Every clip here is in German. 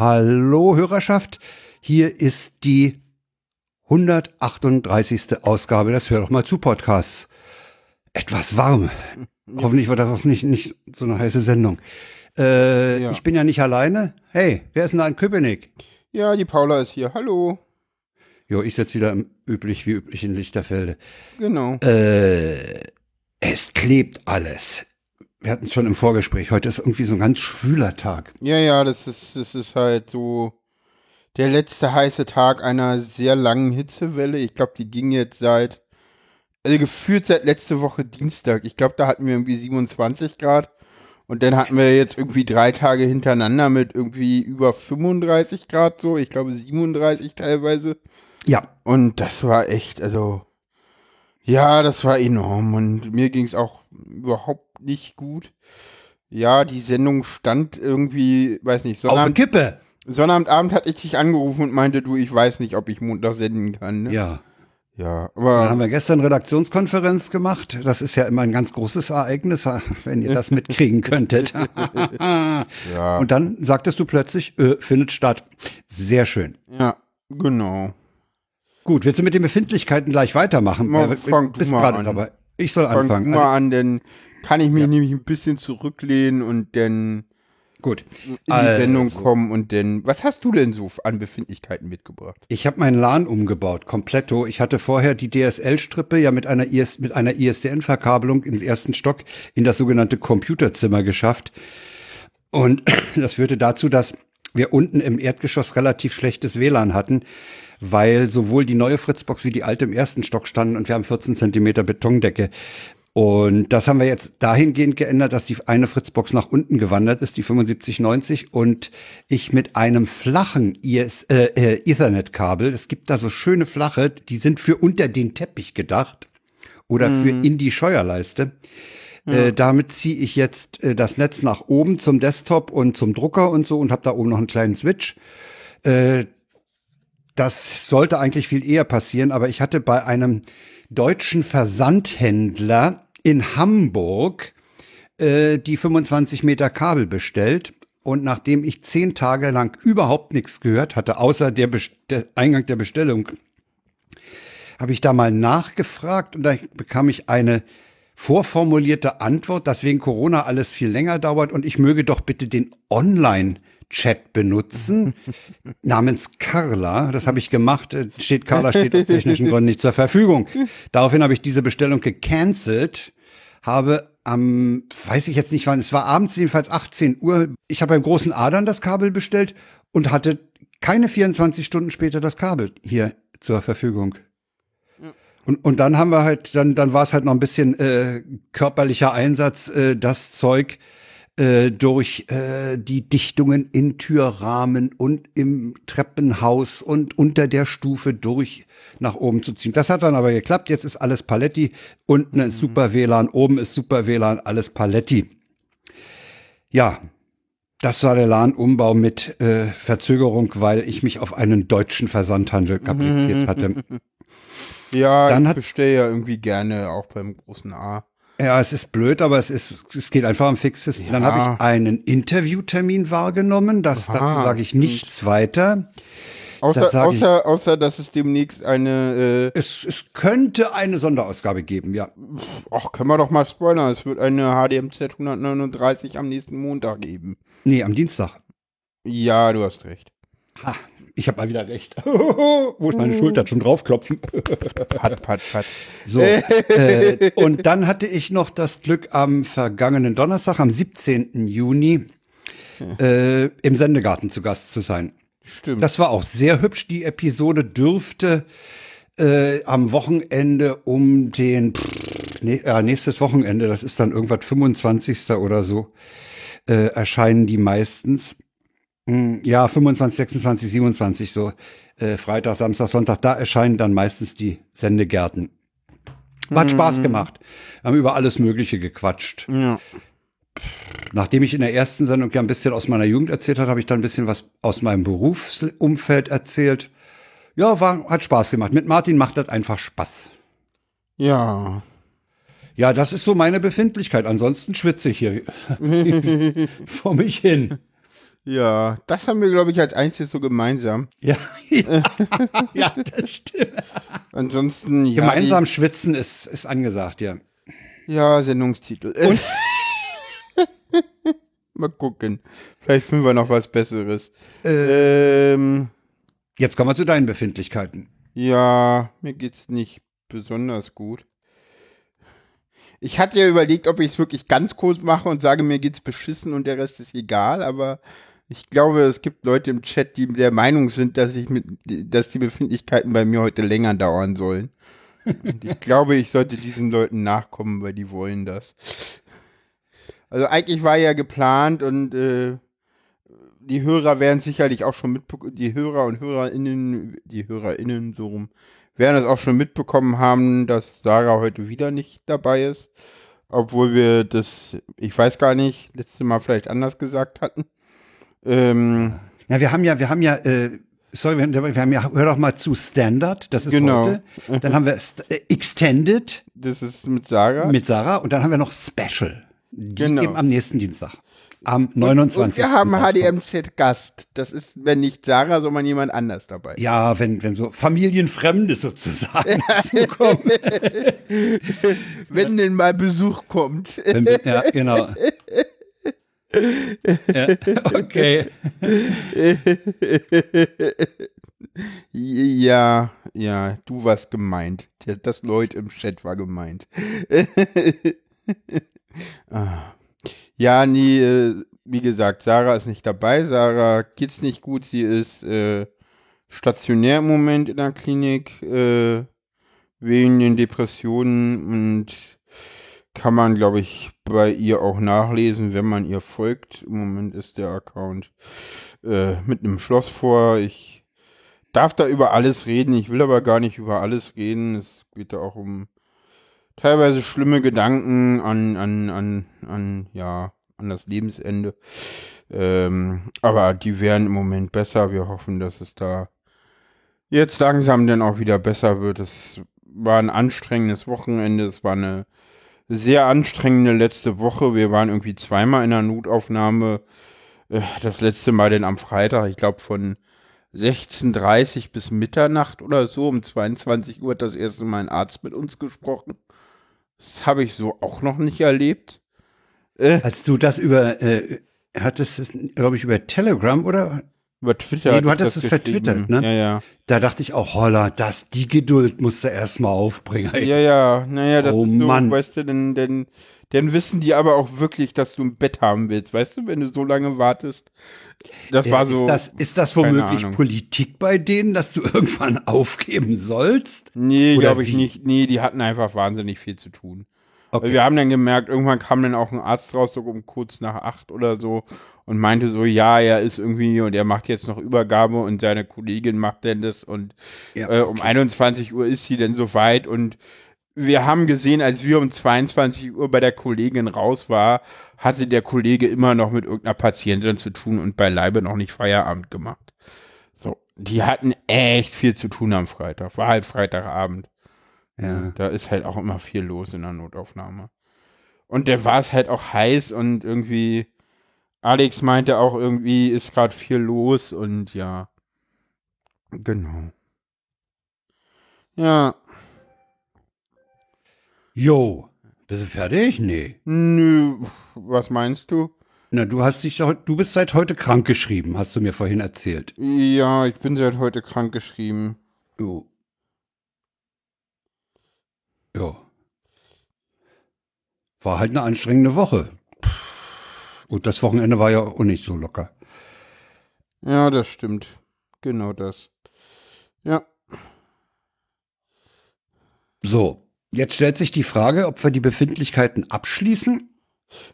Hallo Hörerschaft, hier ist die 138. Ausgabe des Hör doch mal zu Podcasts. Etwas warm. Ja. Hoffentlich wird das auch nicht, nicht so eine heiße Sendung. Äh, ja. Ich bin ja nicht alleine. Hey, wer ist denn da in Köpenick? Ja, die Paula ist hier. Hallo. Jo, ich sitze wieder im, üblich wie üblich in Lichterfelde. Genau. Äh, es klebt alles. Wir hatten es schon im Vorgespräch. Heute ist irgendwie so ein ganz schwüler Tag. Ja, ja, das ist, das ist halt so der letzte heiße Tag einer sehr langen Hitzewelle. Ich glaube, die ging jetzt seit, also gefühlt seit letzte Woche Dienstag. Ich glaube, da hatten wir irgendwie 27 Grad. Und dann hatten wir jetzt irgendwie drei Tage hintereinander mit irgendwie über 35 Grad so. Ich glaube 37 teilweise. Ja. Und das war echt, also, ja, das war enorm. Und mir ging es auch überhaupt nicht gut. Ja, die Sendung stand irgendwie, weiß nicht, Sonnabend. Auf Kippe. Sonnabendabend hatte ich dich angerufen und meinte, du, ich weiß nicht, ob ich Montag senden kann. Ne? Ja. Ja, aber. Dann haben wir gestern Redaktionskonferenz gemacht. Das ist ja immer ein ganz großes Ereignis, wenn ihr das mitkriegen könntet. ja. Und dann sagtest du plötzlich, äh, findet statt. Sehr schön. Ja, genau. Gut, willst du mit den Befindlichkeiten gleich weitermachen? Mal, fang bist gerade dabei. Ich soll fang anfangen. Fang mal also, an, denn kann ich mich ja. nämlich ein bisschen zurücklehnen und dann Gut. in die also. Sendung kommen und dann. Was hast du denn so an Befindlichkeiten mitgebracht? Ich habe meinen LAN umgebaut, kompletto. Ich hatte vorher die DSL-Strippe ja mit einer, IS, mit einer ISDN-Verkabelung im ersten Stock in das sogenannte Computerzimmer geschafft. Und das führte dazu, dass wir unten im Erdgeschoss relativ schlechtes WLAN hatten, weil sowohl die neue Fritzbox wie die alte im ersten Stock standen und wir haben 14 Zentimeter Betondecke. Und das haben wir jetzt dahingehend geändert, dass die eine Fritzbox nach unten gewandert ist, die 7590, und ich mit einem flachen IS, äh, äh, Ethernet-Kabel, es gibt da so schöne flache, die sind für unter den Teppich gedacht oder mhm. für in die Scheuerleiste. Ja. Äh, damit ziehe ich jetzt äh, das Netz nach oben zum Desktop und zum Drucker und so und habe da oben noch einen kleinen Switch. Äh, das sollte eigentlich viel eher passieren, aber ich hatte bei einem deutschen Versandhändler in Hamburg äh, die 25 Meter Kabel bestellt. Und nachdem ich zehn Tage lang überhaupt nichts gehört hatte, außer der, der Eingang der Bestellung, habe ich da mal nachgefragt und da bekam ich eine vorformulierte Antwort, dass wegen Corona alles viel länger dauert und ich möge doch bitte den Online Chat benutzen, namens Carla. Das habe ich gemacht. Äh, steht Carla steht aus technischen Gründen nicht zur Verfügung. Daraufhin habe ich diese Bestellung gecancelt, habe am, weiß ich jetzt nicht wann, es war abends jedenfalls 18 Uhr. Ich habe beim großen Adern das Kabel bestellt und hatte keine 24 Stunden später das Kabel hier zur Verfügung. Und, und dann haben wir halt, dann, dann war es halt noch ein bisschen äh, körperlicher Einsatz, äh, das Zeug äh, durch äh, die Dichtungen in Türrahmen und im Treppenhaus und unter der Stufe durch nach oben zu ziehen. Das hat dann aber geklappt. Jetzt ist alles Paletti. Unten ist mhm. super WLAN, oben ist super WLAN, alles Paletti. Ja, das war der LAN-Umbau mit äh, Verzögerung, weil ich mich auf einen deutschen Versandhandel kapriziert hatte. Ja, Dann ich bestelle ja irgendwie gerne auch beim großen A. Ja, es ist blöd, aber es ist, es geht einfach am fixesten. Ja. Dann habe ich einen Interviewtermin wahrgenommen. Das, dazu sage ich nichts weiter. Außer, das außer, ich, außer, dass es demnächst eine. Äh es, es könnte eine Sonderausgabe geben, ja. Ach, können wir doch mal spoilern. Es wird eine HDMZ 139 am nächsten Montag geben. Nee, am Dienstag. Ja, du hast recht. Ha, ich habe mal wieder recht. Wo ist meine Schulter schon draufklopfen? pat, pat, pat. So. äh, und dann hatte ich noch das Glück, am vergangenen Donnerstag, am 17. Juni, äh, im Sendegarten zu Gast zu sein. Stimmt. Das war auch sehr hübsch. Die Episode dürfte äh, am Wochenende um den pff, nee, ja, nächstes Wochenende, das ist dann irgendwas 25. oder so, äh, erscheinen die meistens. Hm, ja, 25, 26, 27, so äh, Freitag, Samstag, Sonntag, da erscheinen dann meistens die Sendegärten. Hat mhm. Spaß gemacht. Haben über alles Mögliche gequatscht. Ja. Nachdem ich in der ersten Sendung ja ein bisschen aus meiner Jugend erzählt habe, habe ich dann ein bisschen was aus meinem Berufsumfeld erzählt. Ja, war, hat Spaß gemacht. Mit Martin macht das einfach Spaß. Ja. Ja, das ist so meine Befindlichkeit. Ansonsten schwitze ich hier vor mich hin. Ja, das haben wir, glaube ich, als einziges so gemeinsam. Ja, ja, ja das stimmt. Ansonsten, ja. Gemeinsam schwitzen ist, ist angesagt, ja. Die, ja, Sendungstitel. Mal gucken. Vielleicht finden wir noch was Besseres. Äh, ähm, jetzt kommen wir zu deinen Befindlichkeiten. Ja, mir geht's nicht besonders gut. Ich hatte ja überlegt, ob ich es wirklich ganz kurz mache und sage, mir geht's beschissen und der Rest ist egal, aber ich glaube, es gibt Leute im Chat, die der Meinung sind, dass ich mit, dass die Befindlichkeiten bei mir heute länger dauern sollen. Und ich glaube, ich sollte diesen Leuten nachkommen, weil die wollen das. Also eigentlich war ja geplant und äh, die Hörer werden sicherlich auch schon mitbekommen, die Hörer und HörerInnen, die HörerInnen so rum, werden es auch schon mitbekommen haben, dass Sarah heute wieder nicht dabei ist. Obwohl wir das, ich weiß gar nicht, letzte Mal vielleicht anders gesagt hatten. Ähm, ja, wir haben ja, wir haben ja, äh, sorry, wir, haben ja, hör doch mal zu Standard, das ist genau. heute. Dann haben wir äh, Extended. Das ist mit Sarah. Mit Sarah und dann haben wir noch Special. Die genau. eben am nächsten Dienstag. Am 29. Und, und wir haben HDMZ Gast. Das ist, wenn nicht Sarah, sondern jemand anders dabei. Ja, wenn, wenn so Familienfremde sozusagen zukommen. wenn denn mal Besuch kommt. Wenn, ja, genau. Ja, okay. Ja, ja, du warst gemeint. Das Leute im Chat war gemeint. Ah. Ja, nee, äh, wie gesagt, Sarah ist nicht dabei. Sarah geht's nicht gut. Sie ist äh, stationär im Moment in der Klinik äh, wegen den Depressionen und kann man, glaube ich, bei ihr auch nachlesen, wenn man ihr folgt. Im Moment ist der Account äh, mit einem Schloss vor. Ich darf da über alles reden. Ich will aber gar nicht über alles reden. Es geht da auch um teilweise schlimme Gedanken an, an, an, an, ja, an das Lebensende. Ähm, aber die werden im Moment besser. Wir hoffen, dass es da jetzt langsam dann auch wieder besser wird. Es war ein anstrengendes Wochenende. Es war eine sehr anstrengende letzte Woche. Wir waren irgendwie zweimal in der Notaufnahme. Äh, das letzte Mal denn am Freitag, ich glaube von 16.30 bis Mitternacht oder so. Um 22 Uhr hat das erste Mal ein Arzt mit uns gesprochen. Das habe ich so auch noch nicht erlebt. Äh, Als du das über, äh, hattest es, glaube ich, über Telegram oder? Über Twitter. Nee, du hattest es vertwittert, ne? Ja, ja. Da dachte ich auch, holla, das, die Geduld musst du erstmal aufbringen. Ja, ja, naja, das oh, ist so, Mann. weißt du, denn, denn, dann wissen die aber auch wirklich, dass du ein Bett haben willst, weißt du, wenn du so lange wartest. Das ja, war so. Ist das, ist das womöglich Politik bei denen, dass du irgendwann aufgeben sollst? Nee, glaube ich nicht. Nee, die hatten einfach wahnsinnig viel zu tun. Okay. Wir haben dann gemerkt, irgendwann kam dann auch ein Arzt raus, so um kurz nach acht oder so, und meinte so, ja, er ist irgendwie und er macht jetzt noch Übergabe und seine Kollegin macht denn das und ja, okay. äh, um 21 Uhr ist sie denn soweit und wir haben gesehen, als wir um 22 Uhr bei der Kollegin raus war, hatte der Kollege immer noch mit irgendeiner Patientin zu tun und beileibe noch nicht Feierabend gemacht. So, die hatten echt viel zu tun am Freitag. War halt Freitagabend. Ja. Da ist halt auch immer viel los in der Notaufnahme. Und der war es halt auch heiß und irgendwie, Alex meinte auch irgendwie, ist gerade viel los und ja. Genau. Ja. Jo, bist du fertig? Nee. Nö, was meinst du? Na, du hast dich du bist seit heute krank geschrieben, hast du mir vorhin erzählt. Ja, ich bin seit heute krank geschrieben. Jo. Ja. War halt eine anstrengende Woche. Und das Wochenende war ja auch nicht so locker. Ja, das stimmt. Genau das. Ja. So, jetzt stellt sich die Frage, ob wir die Befindlichkeiten abschließen.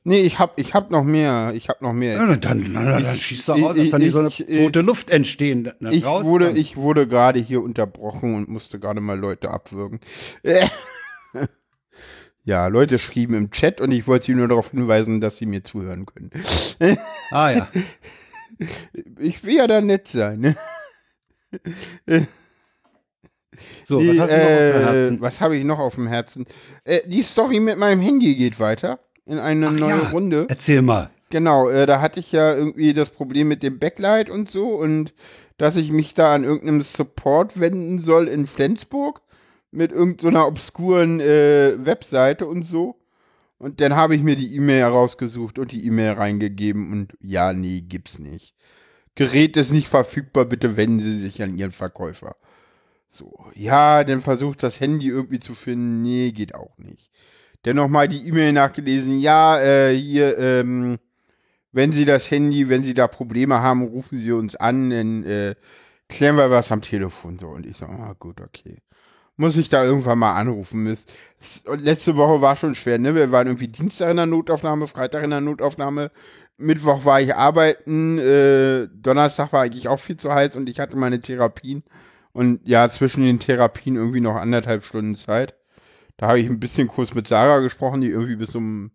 Nee, ich hab, ich hab noch mehr. Ich hab noch mehr. Ja, dann, dann, dann schießt er aus, dass dann ich, so eine rote Luft entstehen. ich, raus, wurde, ich wurde gerade hier unterbrochen und musste gerade mal Leute abwürgen. Ja, Leute schrieben im Chat und ich wollte sie nur darauf hinweisen, dass sie mir zuhören können. Ah ja. Ich will ja da nett sein. Ne? So, die, was hast du noch auf dem Herzen? Äh, was habe ich noch auf dem Herzen? Äh, die Story mit meinem Handy geht weiter in eine Ach neue ja. Runde. Erzähl mal. Genau, äh, da hatte ich ja irgendwie das Problem mit dem Backlight und so und dass ich mich da an irgendeinem Support wenden soll in Flensburg mit irgendeiner so obskuren äh, Webseite und so. Und dann habe ich mir die E-Mail herausgesucht und die E-Mail reingegeben und ja, nee, gibt's nicht. Gerät ist nicht verfügbar, bitte wenden Sie sich an Ihren Verkäufer. So, ja, dann versucht das Handy irgendwie zu finden. Nee, geht auch nicht. Dann nochmal die E-Mail nachgelesen. Ja, äh, hier, ähm, wenn Sie das Handy, wenn Sie da Probleme haben, rufen Sie uns an, dann äh, klären wir was am Telefon. So, und ich so, ah, gut, okay. Muss ich da irgendwann mal anrufen. Letzte Woche war schon schwer, ne? Wir waren irgendwie Dienstag in der Notaufnahme, Freitag in der Notaufnahme. Mittwoch war ich arbeiten, äh, Donnerstag war eigentlich auch viel zu heiß und ich hatte meine Therapien. Und ja, zwischen den Therapien irgendwie noch anderthalb Stunden Zeit. Da habe ich ein bisschen kurz mit Sarah gesprochen, die irgendwie bis um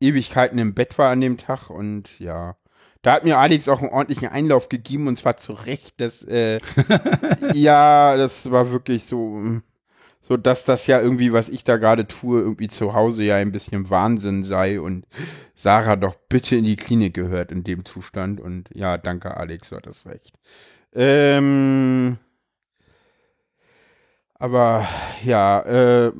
Ewigkeiten im Bett war an dem Tag. Und ja, da hat mir Alex auch einen ordentlichen Einlauf gegeben und zwar zu Recht. Das, äh, ja, das war wirklich so, so dass das ja irgendwie, was ich da gerade tue, irgendwie zu Hause ja ein bisschen Wahnsinn sei und Sarah doch bitte in die Klinik gehört in dem Zustand. Und ja, danke Alex, du hattest recht. Ähm, aber ja, äh,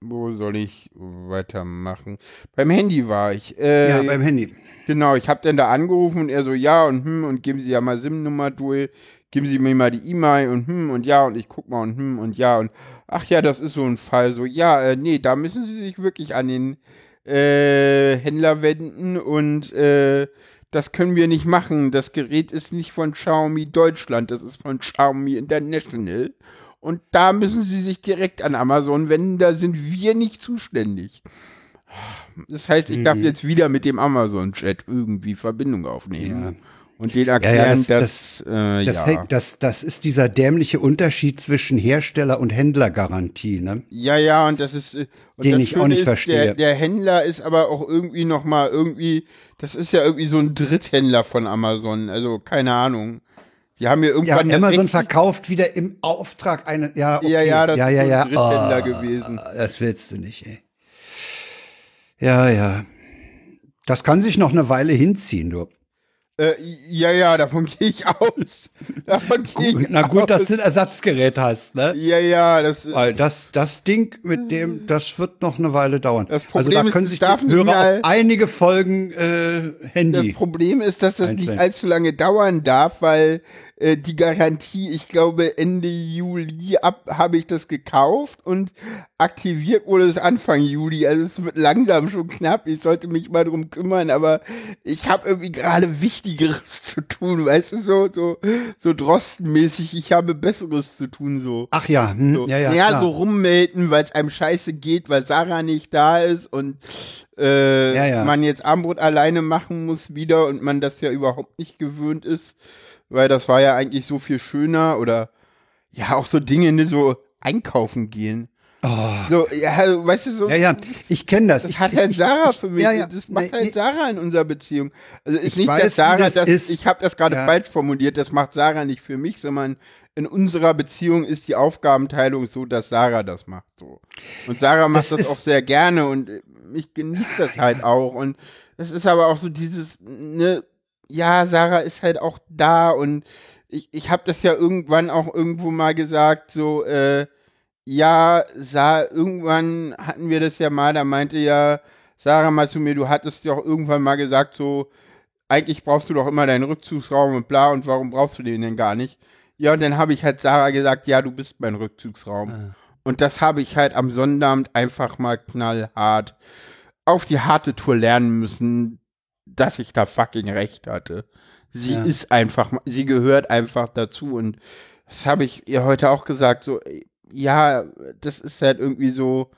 wo soll ich weitermachen? Beim Handy war ich. Äh, ja, beim Handy. Genau, ich habe dann da angerufen und er so, ja und hm und geben Sie ja mal SIM-Nummer durch, geben Sie mir mal die E-Mail und hm und ja und ich guck mal und hm und ja und ach ja, das ist so ein Fall, so ja, äh, nee, da müssen Sie sich wirklich an den äh, Händler wenden und äh, das können wir nicht machen. Das Gerät ist nicht von Xiaomi Deutschland, das ist von Xiaomi International. Und da müssen Sie sich direkt an Amazon wenden, da sind wir nicht zuständig. Das heißt, ich darf mhm. jetzt wieder mit dem Amazon-Chat irgendwie Verbindung aufnehmen. Ja. Und den erklären, ja, ja, das, dass, das, äh, das, ja. das, das ist dieser dämliche Unterschied zwischen Hersteller- und Händlergarantie, ne? Ja, ja, und das ist, äh, und den das ich auch nicht ist, verstehe. Der, der, Händler ist aber auch irgendwie noch mal irgendwie, das ist ja irgendwie so ein Dritthändler von Amazon, also keine Ahnung. Die haben mir irgendwann ja, Amazon verkauft wieder im Auftrag eine, ja, okay. ja, ja, das ja, ja, ja. ist ein Dritthändler oh, gewesen. Das willst du nicht, ey. Ja, ja. Das kann sich noch eine Weile hinziehen, du. Äh, ja, ja, davon gehe ich aus. Davon gehe ich Na gut, aus. dass du ein Ersatzgerät hast, ne? Ja, ja, das Weil das, das Ding mit dem, das wird noch eine Weile dauern. Das Problem also da können ist, sich die Hörer einige Folgen äh, Handy. Das Problem ist, dass das nicht allzu lange dauern darf, weil äh, die Garantie, ich glaube Ende Juli ab habe ich das gekauft und aktiviert wurde es Anfang Juli. Also es wird langsam schon knapp. Ich sollte mich mal drum kümmern, aber ich habe irgendwie gerade Wichtigeres zu tun, weißt du, so, so, so Drostenmäßig, ich habe Besseres zu tun, so. Ach ja, hm, so. ja, ja. Ja, klar. so rummelden, weil es einem scheiße geht, weil Sarah nicht da ist und äh, ja, ja. man jetzt Armbrot alleine machen muss wieder und man das ja überhaupt nicht gewöhnt ist weil das war ja eigentlich so viel schöner oder ja, auch so Dinge, ne, so einkaufen gehen. Oh. So, ja, weißt du, so. Ja, ja, ich kenne das. Das ich, hat halt ich, Sarah für mich. Ja, ja. Das macht halt Sarah in unserer Beziehung. Also ist nicht, weiß, dass Sarah das, das ist. ich habe das gerade ja. falsch formuliert, das macht Sarah nicht für mich, sondern in unserer Beziehung ist die Aufgabenteilung so, dass Sarah das macht. So. Und Sarah macht das, das auch sehr gerne und ich genieße das halt auch. Und es ist aber auch so dieses, ne, ja, Sarah ist halt auch da und ich, ich habe das ja irgendwann auch irgendwo mal gesagt, so, äh, ja, Sa irgendwann hatten wir das ja mal, da meinte ja Sarah mal zu mir, du hattest ja auch irgendwann mal gesagt, so, eigentlich brauchst du doch immer deinen Rückzugsraum und bla, und warum brauchst du den denn gar nicht? Ja, und dann habe ich halt Sarah gesagt, ja, du bist mein Rückzugsraum. Ah. Und das habe ich halt am Sonnabend einfach mal knallhart auf die harte Tour lernen müssen, dass ich da fucking recht hatte. Sie ja. ist einfach, sie gehört einfach dazu und das habe ich ihr heute auch gesagt, so, ja, das ist halt irgendwie so,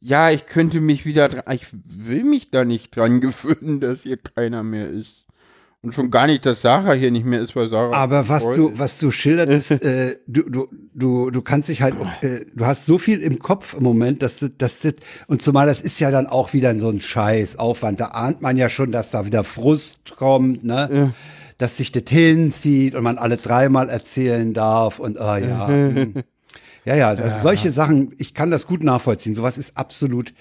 ja, ich könnte mich wieder dran, ich will mich da nicht dran gewöhnen, dass hier keiner mehr ist. Und schon gar nicht, dass Sarah hier nicht mehr ist, weil Sarah. Aber was du, was du schilderst, äh, du, du, du, du kannst dich halt, äh, du hast so viel im Kopf im Moment, dass dass das, und zumal das ist ja dann auch wieder so ein Scheiß Aufwand. Da ahnt man ja schon, dass da wieder Frust kommt, ne? Ja. Dass sich das hinzieht und man alle dreimal erzählen darf und, oh ja. Hm. Ja, ja, also solche Sachen, ich kann das gut nachvollziehen. Sowas ist absolut,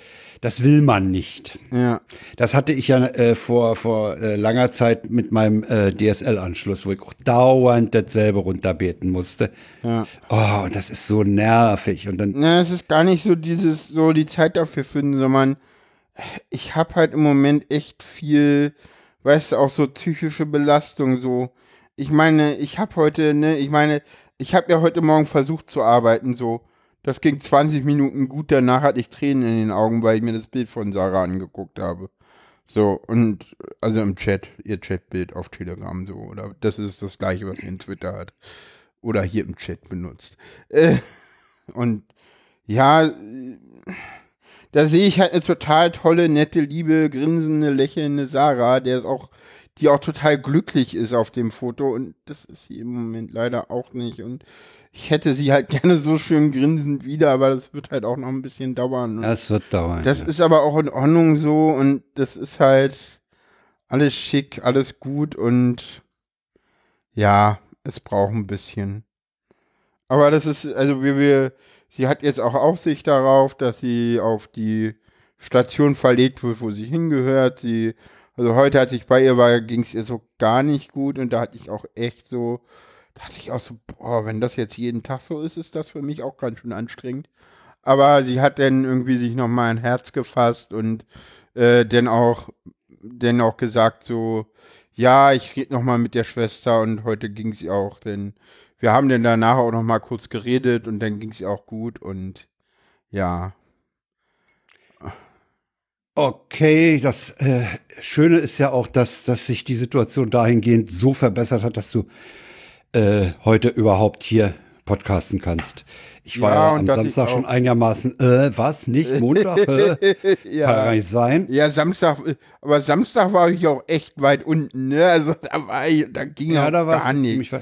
das will man nicht. Ja. Das hatte ich ja äh, vor, vor äh, langer Zeit mit meinem äh, DSL-Anschluss, wo ich auch dauernd dasselbe runterbeten musste. Ja. Oh, und das ist so nervig. Und dann, Na, es ist gar nicht so dieses, so die Zeit dafür finden, sondern ich habe halt im Moment echt viel, weißt du, auch so psychische Belastung, so. Ich meine, ich habe heute, ne, ich meine, ich habe ja heute Morgen versucht zu arbeiten, so. Das ging 20 Minuten gut, danach hatte ich Tränen in den Augen, weil ich mir das Bild von Sarah angeguckt habe. So, und also im Chat, ihr Chatbild auf Telegram, so, oder das ist das gleiche, was ihr in Twitter hat. Oder hier im Chat benutzt. Äh, und ja, da sehe ich halt eine total tolle, nette, liebe, grinsende, lächelnde Sarah, der ist auch, die auch total glücklich ist auf dem Foto und das ist sie im Moment leider auch nicht und ich hätte sie halt gerne so schön grinsend wieder, aber das wird halt auch noch ein bisschen dauern. Und das wird dauern. das ja. ist aber auch in Ordnung so und das ist halt alles schick, alles gut und ja, es braucht ein bisschen. Aber das ist, also wir, wir, sie hat jetzt auch Aufsicht darauf, dass sie auf die Station verlegt wird, wo sie hingehört. Sie, also heute, als ich bei ihr war, ging es ihr so gar nicht gut und da hatte ich auch echt so, dachte ich auch so, boah, wenn das jetzt jeden Tag so ist, ist das für mich auch ganz schön anstrengend. Aber sie hat dann irgendwie sich nochmal ein Herz gefasst und äh, dann auch, dann auch gesagt so, ja, ich rede nochmal mit der Schwester und heute ging sie auch, denn wir haben dann danach auch nochmal kurz geredet und dann ging es auch gut und ja. Okay, das äh, Schöne ist ja auch, dass, dass sich die Situation dahingehend so verbessert hat, dass du äh, heute überhaupt hier podcasten kannst. Ich war Ja, ja, am Samstag schon einigermaßen, äh, was, nicht Montag? Äh, Kann gar ja. nicht sein. Ja, Samstag, aber Samstag war ich auch echt weit unten, ne? Also da war ich, da ging Ja, da gar nichts.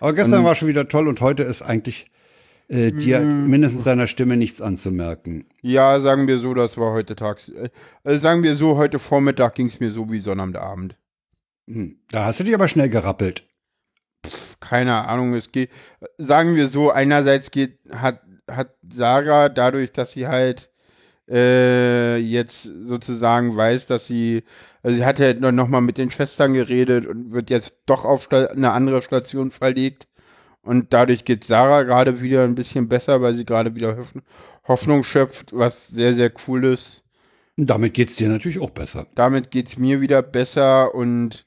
Aber gestern Und- war schon wieder toll und heute ist eigentlich äh, dir Mhm. mindestens deiner Stimme nichts anzumerken. Ja, sagen wir so, das war heute tags. äh, sagen wir so, heute Vormittag ging es mir so wie Sonnabendabend. Hm. Da hast du dich aber schnell gerappelt. Pff, keine Ahnung, es geht, sagen wir so, einerseits geht, hat, hat Sarah dadurch, dass sie halt äh, jetzt sozusagen weiß, dass sie, also sie hat ja noch noch mal mit den Schwestern geredet und wird jetzt doch auf eine andere Station verlegt. Und dadurch geht Sarah gerade wieder ein bisschen besser, weil sie gerade wieder Hoffn- Hoffnung schöpft, was sehr, sehr cool ist damit geht's dir natürlich auch besser. damit geht's mir wieder besser und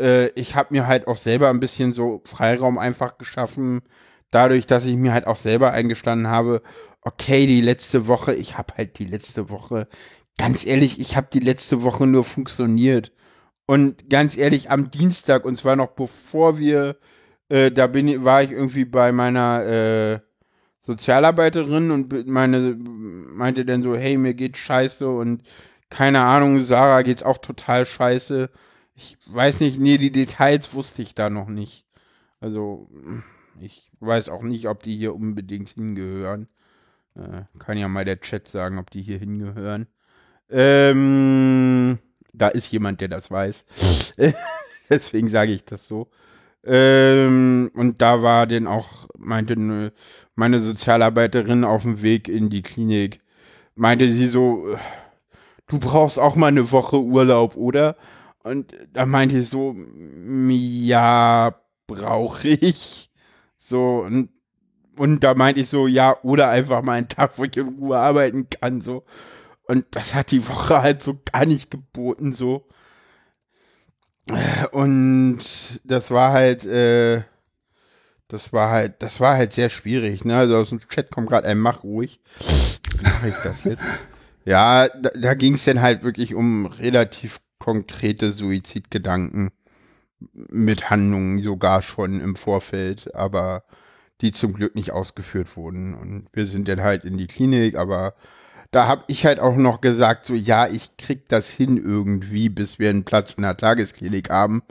äh, ich habe mir halt auch selber ein bisschen so Freiraum einfach geschaffen, dadurch, dass ich mir halt auch selber eingestanden habe, okay, die letzte Woche, ich habe halt die letzte Woche, ganz ehrlich, ich habe die letzte Woche nur funktioniert. Und ganz ehrlich, am Dienstag, und zwar noch bevor wir, äh, da bin, war ich irgendwie bei meiner äh, Sozialarbeiterin und meine meinte dann so, hey, mir geht's scheiße und keine Ahnung, Sarah geht's auch total scheiße. Ich weiß nicht, nee, die Details wusste ich da noch nicht. Also, ich weiß auch nicht, ob die hier unbedingt hingehören. Äh, kann ja mal der Chat sagen, ob die hier hingehören. Ähm, da ist jemand, der das weiß. Deswegen sage ich das so. Ähm, und da war denn auch, meinte ne- meine Sozialarbeiterin auf dem Weg in die Klinik, meinte sie so, äh, du brauchst auch mal eine Woche Urlaub, oder? Und da meinte ich so, "Mm, ja, brauche ich. So, und, und da meinte ich so, ja, oder einfach mal einen Tag, wo ich in Ruhe arbeiten kann, so. Und das hat die Woche halt so gar nicht geboten, so. Und das war halt, äh, das war halt, das war halt sehr schwierig, ne? Also aus dem Chat kommt gerade ein Mach ruhig. Wie mache ich das jetzt? Ja, da, da ging es dann halt wirklich um relativ konkrete Suizidgedanken mit Handlungen sogar schon im Vorfeld, aber die zum Glück nicht ausgeführt wurden. Und wir sind dann halt in die Klinik, aber da habe ich halt auch noch gesagt, so ja, ich krieg das hin irgendwie, bis wir einen Platz in der Tagesklinik haben.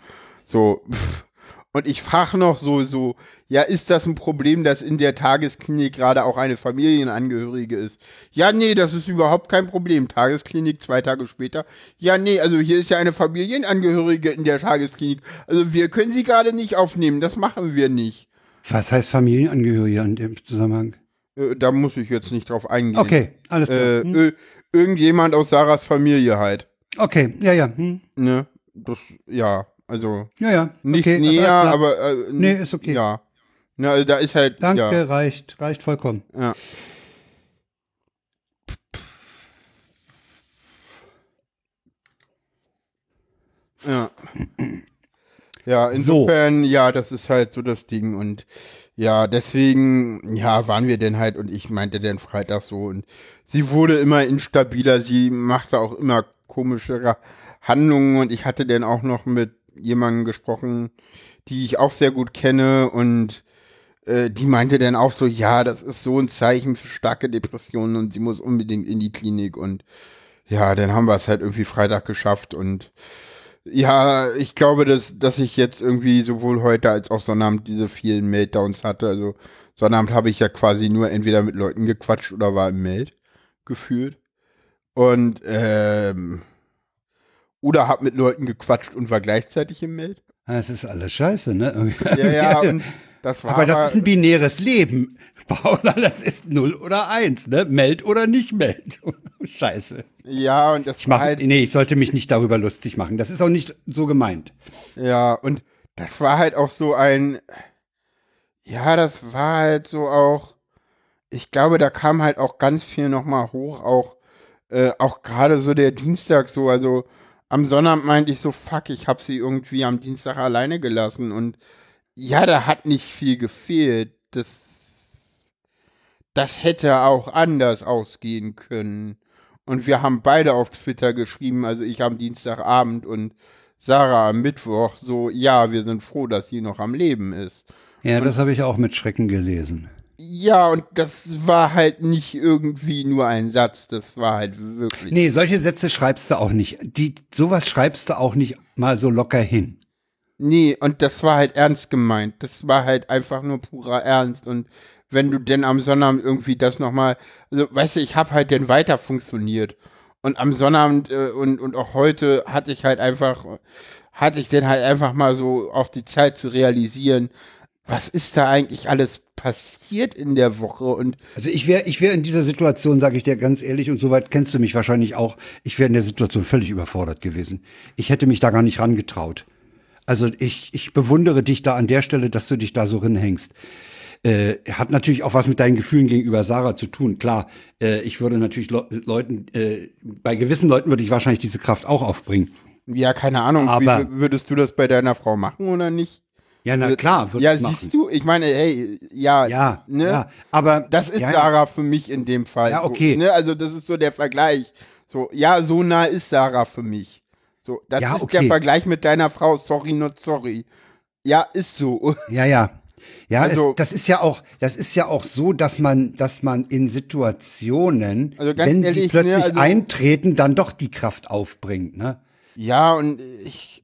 So, pff. Und ich frage noch so, so, ja, ist das ein Problem, dass in der Tagesklinik gerade auch eine Familienangehörige ist? Ja, nee, das ist überhaupt kein Problem. Tagesklinik zwei Tage später. Ja, nee, also hier ist ja eine Familienangehörige in der Tagesklinik. Also wir können sie gerade nicht aufnehmen, das machen wir nicht. Was heißt Familienangehörige in dem Zusammenhang? Äh, da muss ich jetzt nicht drauf eingehen. Okay, alles klar. Äh, Hm. ö- irgendjemand aus Sarahs Familie halt. Okay, ja, ja. Hm. Ne? Das, ja, also Ja, ja. nicht okay, also näher, klar. aber. Äh, Nee, ist okay. Ja. Ne, also da ist halt. Danke, Ja, reicht, reicht vollkommen. ja. Ja. Ja, insofern, ja, das ist halt so das Ding und ja, deswegen, ja, waren wir denn halt und ich meinte den Freitag so und sie wurde immer instabiler, sie machte auch immer komischere Handlungen und ich hatte dann auch noch mit jemandem gesprochen, die ich auch sehr gut kenne und äh, die meinte dann auch so, ja, das ist so ein Zeichen für starke Depressionen und sie muss unbedingt in die Klinik und ja, dann haben wir es halt irgendwie Freitag geschafft und ja, ich glaube, dass, dass ich jetzt irgendwie sowohl heute als auch Sonnabend diese vielen Meltdowns hatte. Also Sonnabend habe ich ja quasi nur entweder mit Leuten gequatscht oder war im Meld gefühlt. Und ähm, oder habe mit Leuten gequatscht und war gleichzeitig im Meld. Das ist alles scheiße, ne? Ja, ja, und das war Aber das ist ein binäres Leben. Paula, das ist null oder eins, ne? Meld oder nicht meld. Scheiße. ja, und das Ich war mach, halt nee, ich sollte mich nicht darüber lustig machen. Das ist auch nicht so gemeint. Ja, und das war halt auch so ein, ja, das war halt so auch, ich glaube, da kam halt auch ganz viel nochmal hoch, auch, äh, auch gerade so der Dienstag so, also am Sonnabend meinte ich so, fuck, ich hab sie irgendwie am Dienstag alleine gelassen und ja, da hat nicht viel gefehlt, das, das hätte auch anders ausgehen können. Und wir haben beide auf Twitter geschrieben, also ich am Dienstagabend und Sarah am Mittwoch, so, ja, wir sind froh, dass sie noch am Leben ist. Ja, das habe ich auch mit Schrecken gelesen. Ja, und das war halt nicht irgendwie nur ein Satz, das war halt wirklich. Nee, solche Sätze schreibst du auch nicht. Die, sowas schreibst du auch nicht mal so locker hin. Nee, und das war halt ernst gemeint. Das war halt einfach nur purer Ernst. Und wenn du denn am Sonnabend irgendwie das nochmal, also weißt du, ich habe halt dann weiter funktioniert. Und am Sonnabend äh, und, und auch heute hatte ich halt einfach, hatte ich dann halt einfach mal so auch die Zeit zu realisieren, was ist da eigentlich alles passiert in der Woche und Also ich wäre ich wär in dieser Situation, sage ich dir ganz ehrlich, und soweit kennst du mich wahrscheinlich auch, ich wäre in der Situation völlig überfordert gewesen. Ich hätte mich da gar nicht rangetraut. Also ich, ich bewundere dich da an der Stelle, dass du dich da so rinhängst. Äh, hat natürlich auch was mit deinen Gefühlen gegenüber Sarah zu tun. Klar, äh, ich würde natürlich Le Leuten, äh, bei gewissen Leuten würde ich wahrscheinlich diese Kraft auch aufbringen. ja, keine Ahnung, wie, Aber- würdest du das bei deiner Frau machen oder nicht? Ja, na klar, würde ja, ich machen. siehst du, ich meine, hey, ja, Ja, ne? ja, aber Das ist ja, Sarah für mich in dem Fall. Ja, okay. So, ne? Also das ist so der Vergleich. So, ja, so nah ist Sarah für mich. So, das Ja, ist okay. der Vergleich mit deiner Frau. Sorry, not sorry. Ja, ist so. Ja, ja. Ja, Also- es, das ist ja auch, das ist ja auch so, dass man, dass man in Situationen, Also wenn sie ehrlich, plötzlich ne, also- eintreten, dann doch die Kraft aufbringt, ne? Ja, und ich,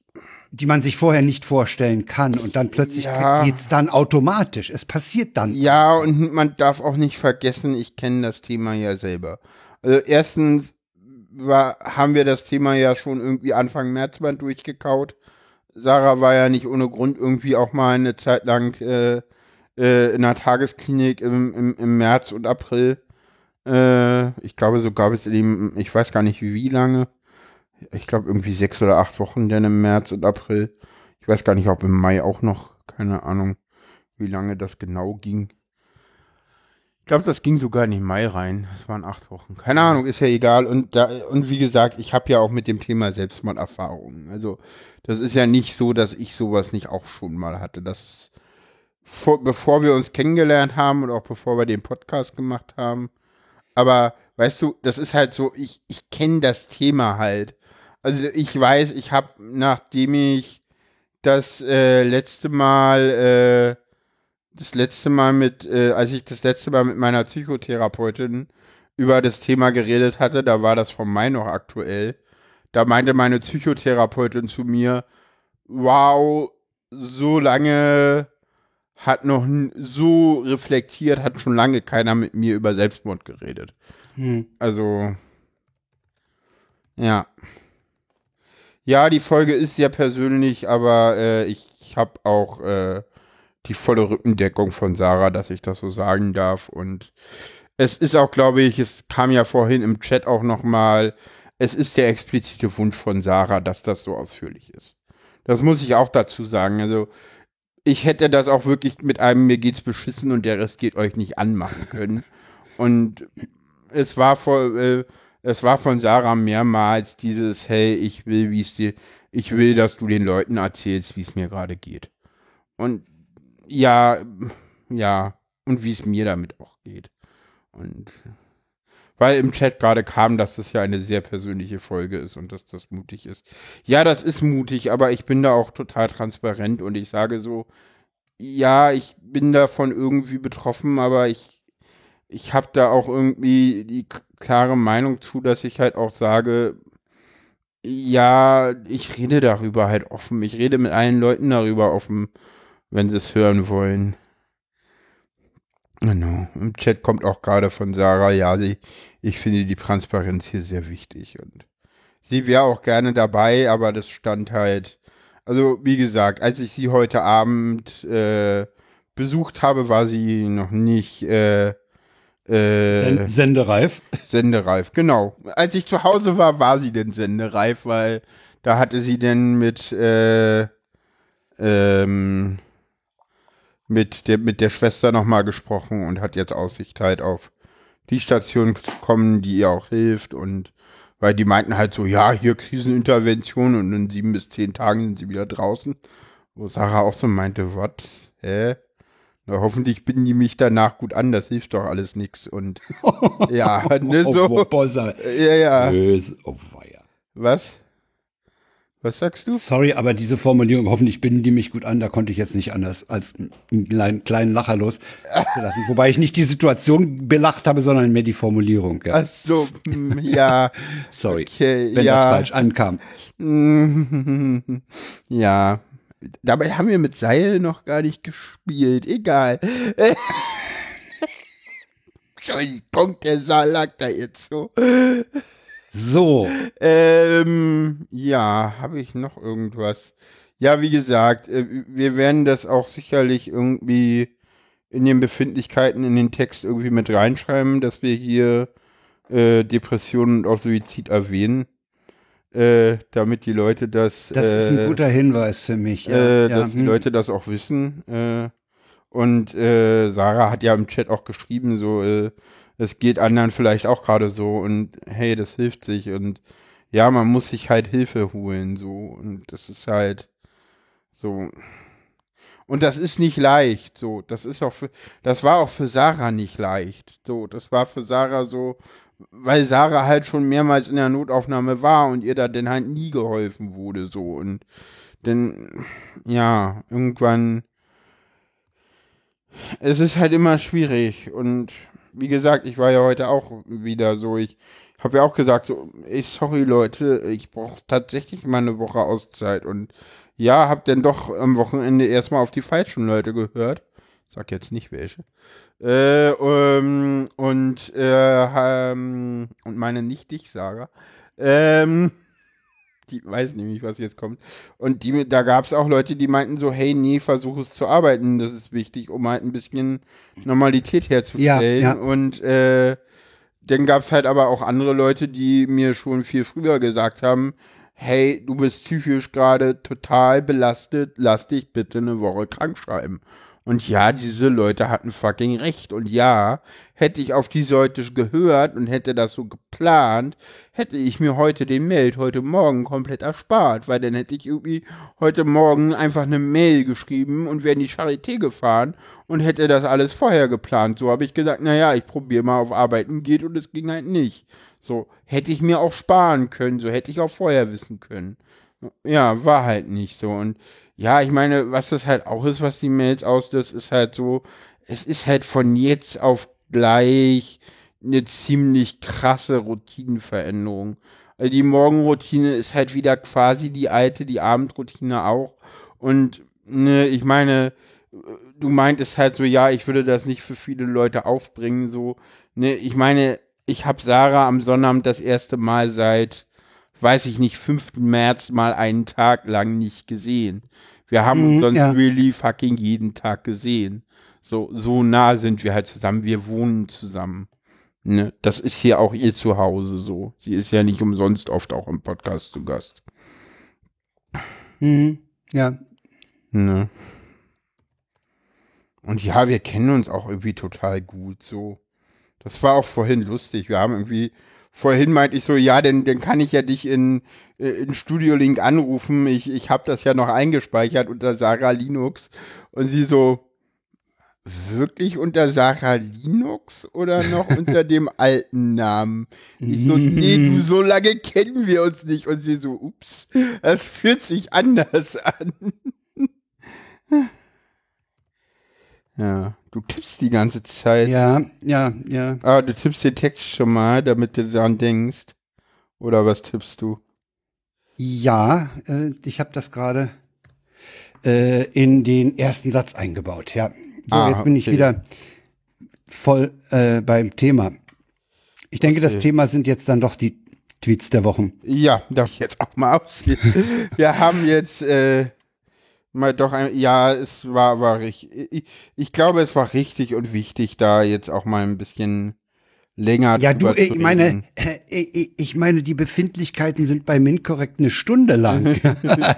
Die man sich vorher nicht vorstellen kann und dann plötzlich Ja. geht's dann automatisch. Es passiert dann. ja, und man darf auch nicht vergessen, ich kenne das Thema ja selber. Also erstens war, haben wir das Thema ja schon irgendwie Anfang März mal durchgekaut. Sarah war ja nicht ohne Grund irgendwie auch mal eine Zeit lang äh, äh, in einer Tagesklinik im, im, im März und April. Äh, ich glaube sogar bis in dem, ich weiß gar nicht wie lange. Ich glaube irgendwie sechs oder acht Wochen denn im März und April. Ich weiß gar nicht, ob im Mai auch noch, keine Ahnung, wie lange das genau ging. Ich glaube, das ging sogar in den Mai rein. Das waren acht Wochen. Keine Ahnung, ist ja egal. Und da, und wie gesagt, ich habe ja auch mit dem Thema Selbstmorderfahrungen. Also, das ist ja nicht so, dass ich sowas nicht auch schon mal hatte. Das vor, bevor wir uns kennengelernt haben und auch bevor wir den Podcast gemacht haben. Aber weißt du, das ist halt so, ich, ich kenne das Thema halt. Also ich weiß, ich habe, nachdem ich das äh, letzte Mal, äh, das letzte Mal mit, äh, als ich das letzte Mal mit meiner Psychotherapeutin über das Thema geredet hatte, da war das vom Mai noch aktuell. Da meinte meine Psychotherapeutin zu mir, wow, so lange hat noch so reflektiert, hat schon lange keiner mit mir über Selbstmord geredet. Hm. Also, ja. Ja, die Folge ist sehr persönlich, aber äh, ich habe auch äh, die volle Rückendeckung von Sarah, dass ich das so sagen darf. Und es ist auch, glaube ich, es kam ja vorhin im Chat auch nochmal, es ist der explizite Wunsch von Sarah, dass das so ausführlich ist. Das muss ich auch dazu sagen. Also, ich hätte das auch wirklich mit einem mir geht's beschissen und der Rest geht euch nicht anmachen können. Und es war vor, äh, es war von Sarah mehrmals dieses, hey, ich will, wie es dir, ich will, dass du den Leuten erzählst, wie es mir gerade geht. Und ja, ja, und wie es mir damit auch geht. Und weil im Chat gerade kam, dass das ja eine sehr persönliche Folge ist und dass das mutig ist. Ja, das ist mutig, aber ich bin da auch total transparent und ich sage so, ja, ich bin davon irgendwie betroffen, aber ich, ich habe da auch irgendwie die klare Meinung zu, dass ich halt auch sage, ja, ich rede darüber halt offen. Ich rede mit allen Leuten darüber offen, wenn sie es hören wollen. Genau. Im Chat kommt auch gerade von Sarah, ja, sie, ich finde die Transparenz hier sehr wichtig und sie wäre auch gerne dabei, aber das stand halt, also wie gesagt, als ich sie heute Abend äh, besucht habe, war sie noch nicht äh, äh, sendereif. Sendereif, genau. Als ich zu Hause war, war sie denn sendereif, weil da hatte sie denn mit äh, ähm, mit der, mit der Schwester nochmal gesprochen und hat jetzt Aussicht halt auf die Station zu kommen, die ihr auch hilft und weil die meinten halt so, ja, hier Krisenintervention und in sieben bis zehn Tagen sind sie wieder draußen. Wo Sarah auch so meinte, was? Hä? Na, hoffentlich binden die mich danach gut an, das hilft doch alles nix. Und ja, ne, so. Ja, ja. Böse. Oh, Was? Was sagst du? Sorry, aber diese Formulierung, hoffentlich binden die mich gut an, da konnte ich jetzt nicht anders als einen kleinen, kleinen Lacher los lassen. Wobei ich nicht die Situation belacht habe, sondern mehr die Formulierung. Ja. Ach so, hm, ja. Sorry, okay, wenn ja. das falsch ankam. Ja, dabei haben wir mit Seil noch gar nicht gespielt. Egal. Entschuldigung, der Saal lag da jetzt so. So. Ähm, ja, habe ich noch irgendwas? Ja, wie gesagt, äh, wir werden das auch sicherlich irgendwie in den Befindlichkeiten in den Text irgendwie mit reinschreiben, dass wir hier äh, Depressionen und auch Suizid erwähnen. Äh, damit die Leute das. Das ist ein äh, guter Hinweis für mich. Ja, äh, ja. Dass die hm. Leute das auch wissen. Äh, und Sarah hat ja im Chat auch geschrieben, so, es geht anderen vielleicht auch gerade so und hey, das hilft sich und ja, man muss sich halt Hilfe holen, so und das ist halt so. Und das ist nicht leicht, so. Das ist auch für, das war auch für Sarah nicht leicht, so. Das war für Sarah so, weil Sarah halt schon mehrmals in der Notaufnahme war und ihr da dann halt nie geholfen wurde, so. Und dann, ja, irgendwann, es ist halt immer schwierig und wie gesagt, ich war ja heute auch wieder so, ich habe ja auch gesagt, so, ey, sorry Leute, ich brauche tatsächlich mal eine Woche Auszeit und ja, hab dann doch am Wochenende erstmal auf die falschen Leute gehört. Sag jetzt nicht welche. Äh, um, und, äh, ähm, und meine nicht dich, Sarah. Ähm, die weiß nämlich, was jetzt kommt. Und die, da gab es auch Leute, die meinten so, hey, nee, versuch es zu arbeiten, das ist wichtig, um halt ein bisschen Normalität herzustellen. Ja, ja. Und äh, dann gab es halt aber auch andere Leute, die mir schon viel früher gesagt haben, hey, du bist psychisch gerade total belastet, lass dich bitte eine Woche krank schreiben. Und ja, diese Leute hatten fucking recht. Und ja, hätte ich auf diese Leute gehört und hätte das so geplant, hätte ich mir heute den Mail heute Morgen komplett erspart, weil dann hätte ich irgendwie heute Morgen einfach eine Mail geschrieben und wäre in die Charité gefahren und hätte das alles vorher geplant. So habe ich gesagt, naja, ich probiere mal auf Arbeiten geht und es ging halt nicht. So hätte ich mir auch sparen können, so hätte ich auch vorher wissen können. Ja, war halt nicht so. Und ja, ich meine, was das halt auch ist, was die Mails auslöst, ist halt so, es ist halt von jetzt auf gleich eine ziemlich krasse Routinenveränderung. Also die Morgenroutine ist halt wieder quasi die alte, die Abendroutine auch. Und ne, ich meine, du meintest halt so, ja, ich würde das nicht für viele Leute aufbringen, so. Ne, ich meine, ich habe Sarah am Sonnabend das erste Mal seit weiß ich nicht, 5. März mal einen Tag lang nicht gesehen. Wir haben Mhm, uns sonst ja. really fucking jeden Tag gesehen. So, so nah sind wir halt zusammen. Wir wohnen zusammen. Ne? Das ist hier auch ihr Zuhause so. Sie ist ja nicht umsonst oft auch im Podcast zu Gast. Mhm. Ja. Ne? Und ja, wir kennen uns auch irgendwie total gut so. Das war auch vorhin lustig. Wir haben irgendwie, vorhin meinte ich so, ja, dann, dann kann ich ja dich in, äh, in Studio Link anrufen. Ich, ich habe das ja noch eingespeichert unter Sarah Linux. Und sie so, wirklich unter Sarah Linux oder noch unter dem alten Namen? Ich so, nee, du, so lange kennen wir uns nicht. Und sie so, ups, das fühlt sich anders an. Ja, du tippst die ganze Zeit. Ja, ja, ja. Ah, du tippst den Text schon mal, damit du daran denkst. Oder was tippst du? Ja, äh, ich habe das gerade äh, in den ersten Satz eingebaut. Ja, so Ah, jetzt bin ich okay. wieder voll äh, beim Thema. Ich denke, das Okay. Thema sind jetzt dann doch die Tweets der Wochen. Ja, darf ich jetzt auch mal ausgehen. Wir haben jetzt äh, mal doch ein, ja, es war, war richtig. Ich, ich glaube, es war richtig und wichtig, da jetzt auch mal ein bisschen länger Ja, du, ich zu meine, äh, ich ich meine, die Befindlichkeiten sind bei MinCorrect eine Stunde lang.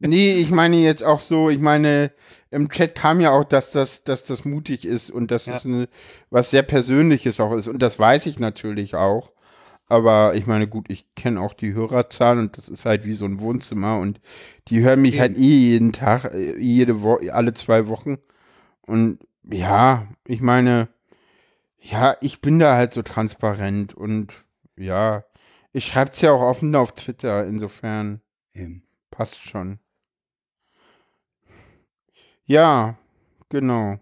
Nee, ich meine jetzt auch so, ich meine, im Chat kam ja auch, dass das, dass das mutig ist und dass Ja. es eine, was sehr Persönliches auch ist. Und das weiß ich natürlich auch. Aber ich meine, gut, ich kenne auch die Hörerzahlen und das ist halt wie so ein Wohnzimmer und die hören mich halt eh jeden Tag, äh, jede Woche, alle zwei Wochen. Und ja, ich meine, ja, ich bin da halt so transparent und ja, ich schreibe es ja auch offen auf Twitter, insofern Eben. passt schon. Ja, genau.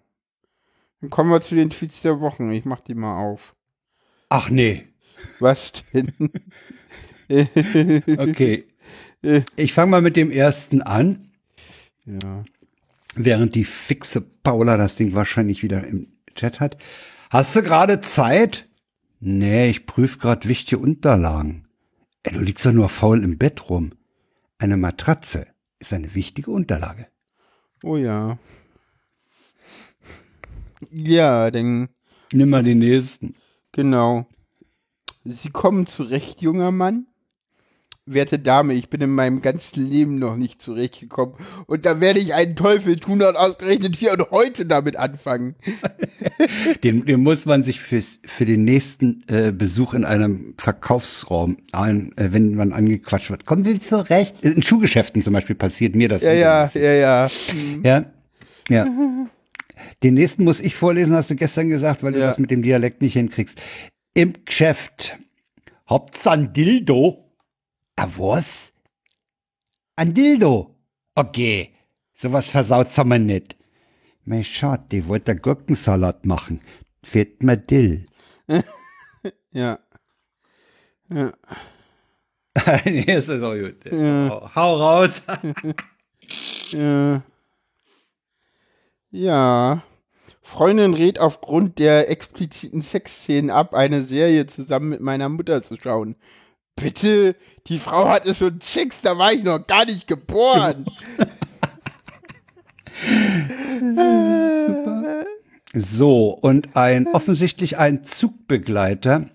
Dann kommen wir zu den Tweets der Wochen. Ich mach die mal auf. Ach nee, Was denn? okay. Ich fange mal mit dem ersten an, ja. während die fixe Paula das Ding wahrscheinlich wieder im Chat hat. Hast du gerade Zeit? Nee, ich prüfe gerade wichtige Unterlagen. Ey, du liegst doch nur faul im Bett rum. Eine Matratze ist eine wichtige Unterlage. Oh ja. Ja, denn Nimm mal den nächsten. genau. Sie kommen zurecht, junger Mann. Werte Dame, ich bin in meinem ganzen Leben noch nicht zurechtgekommen. Und da werde ich einen Teufel tun und ausgerechnet hier und heute damit anfangen. Den, den muss man sich fürs, für den nächsten äh, Besuch in einem Verkaufsraum, ein, äh, wenn man angequatscht wird, kommen Sie zurecht. In Schuhgeschäften zum Beispiel passiert mir das. Ja, ja, ja, ja. Ja, ja. Den nächsten muss ich vorlesen, hast du gestern gesagt, weil du Ja. das mit dem Dialekt nicht hinkriegst. Im Geschäft. Haupt's ein Dildo? A was? Ein Dildo? Okay. Sowas versaut's aber nicht. Mein Schatz, die wollte Gurkensalat machen. Fehlt mir Dill. Ja. Ja. nee, ist das auch gut. Hau raus. Ja. Ja. Freundin rät aufgrund der expliziten Sexszenen ab, eine Serie zusammen mit meiner Mutter zu schauen. Bitte, die Frau hatte schon Sex, da war ich noch gar nicht geboren. So, und ein offensichtlich ein Zugbegleiter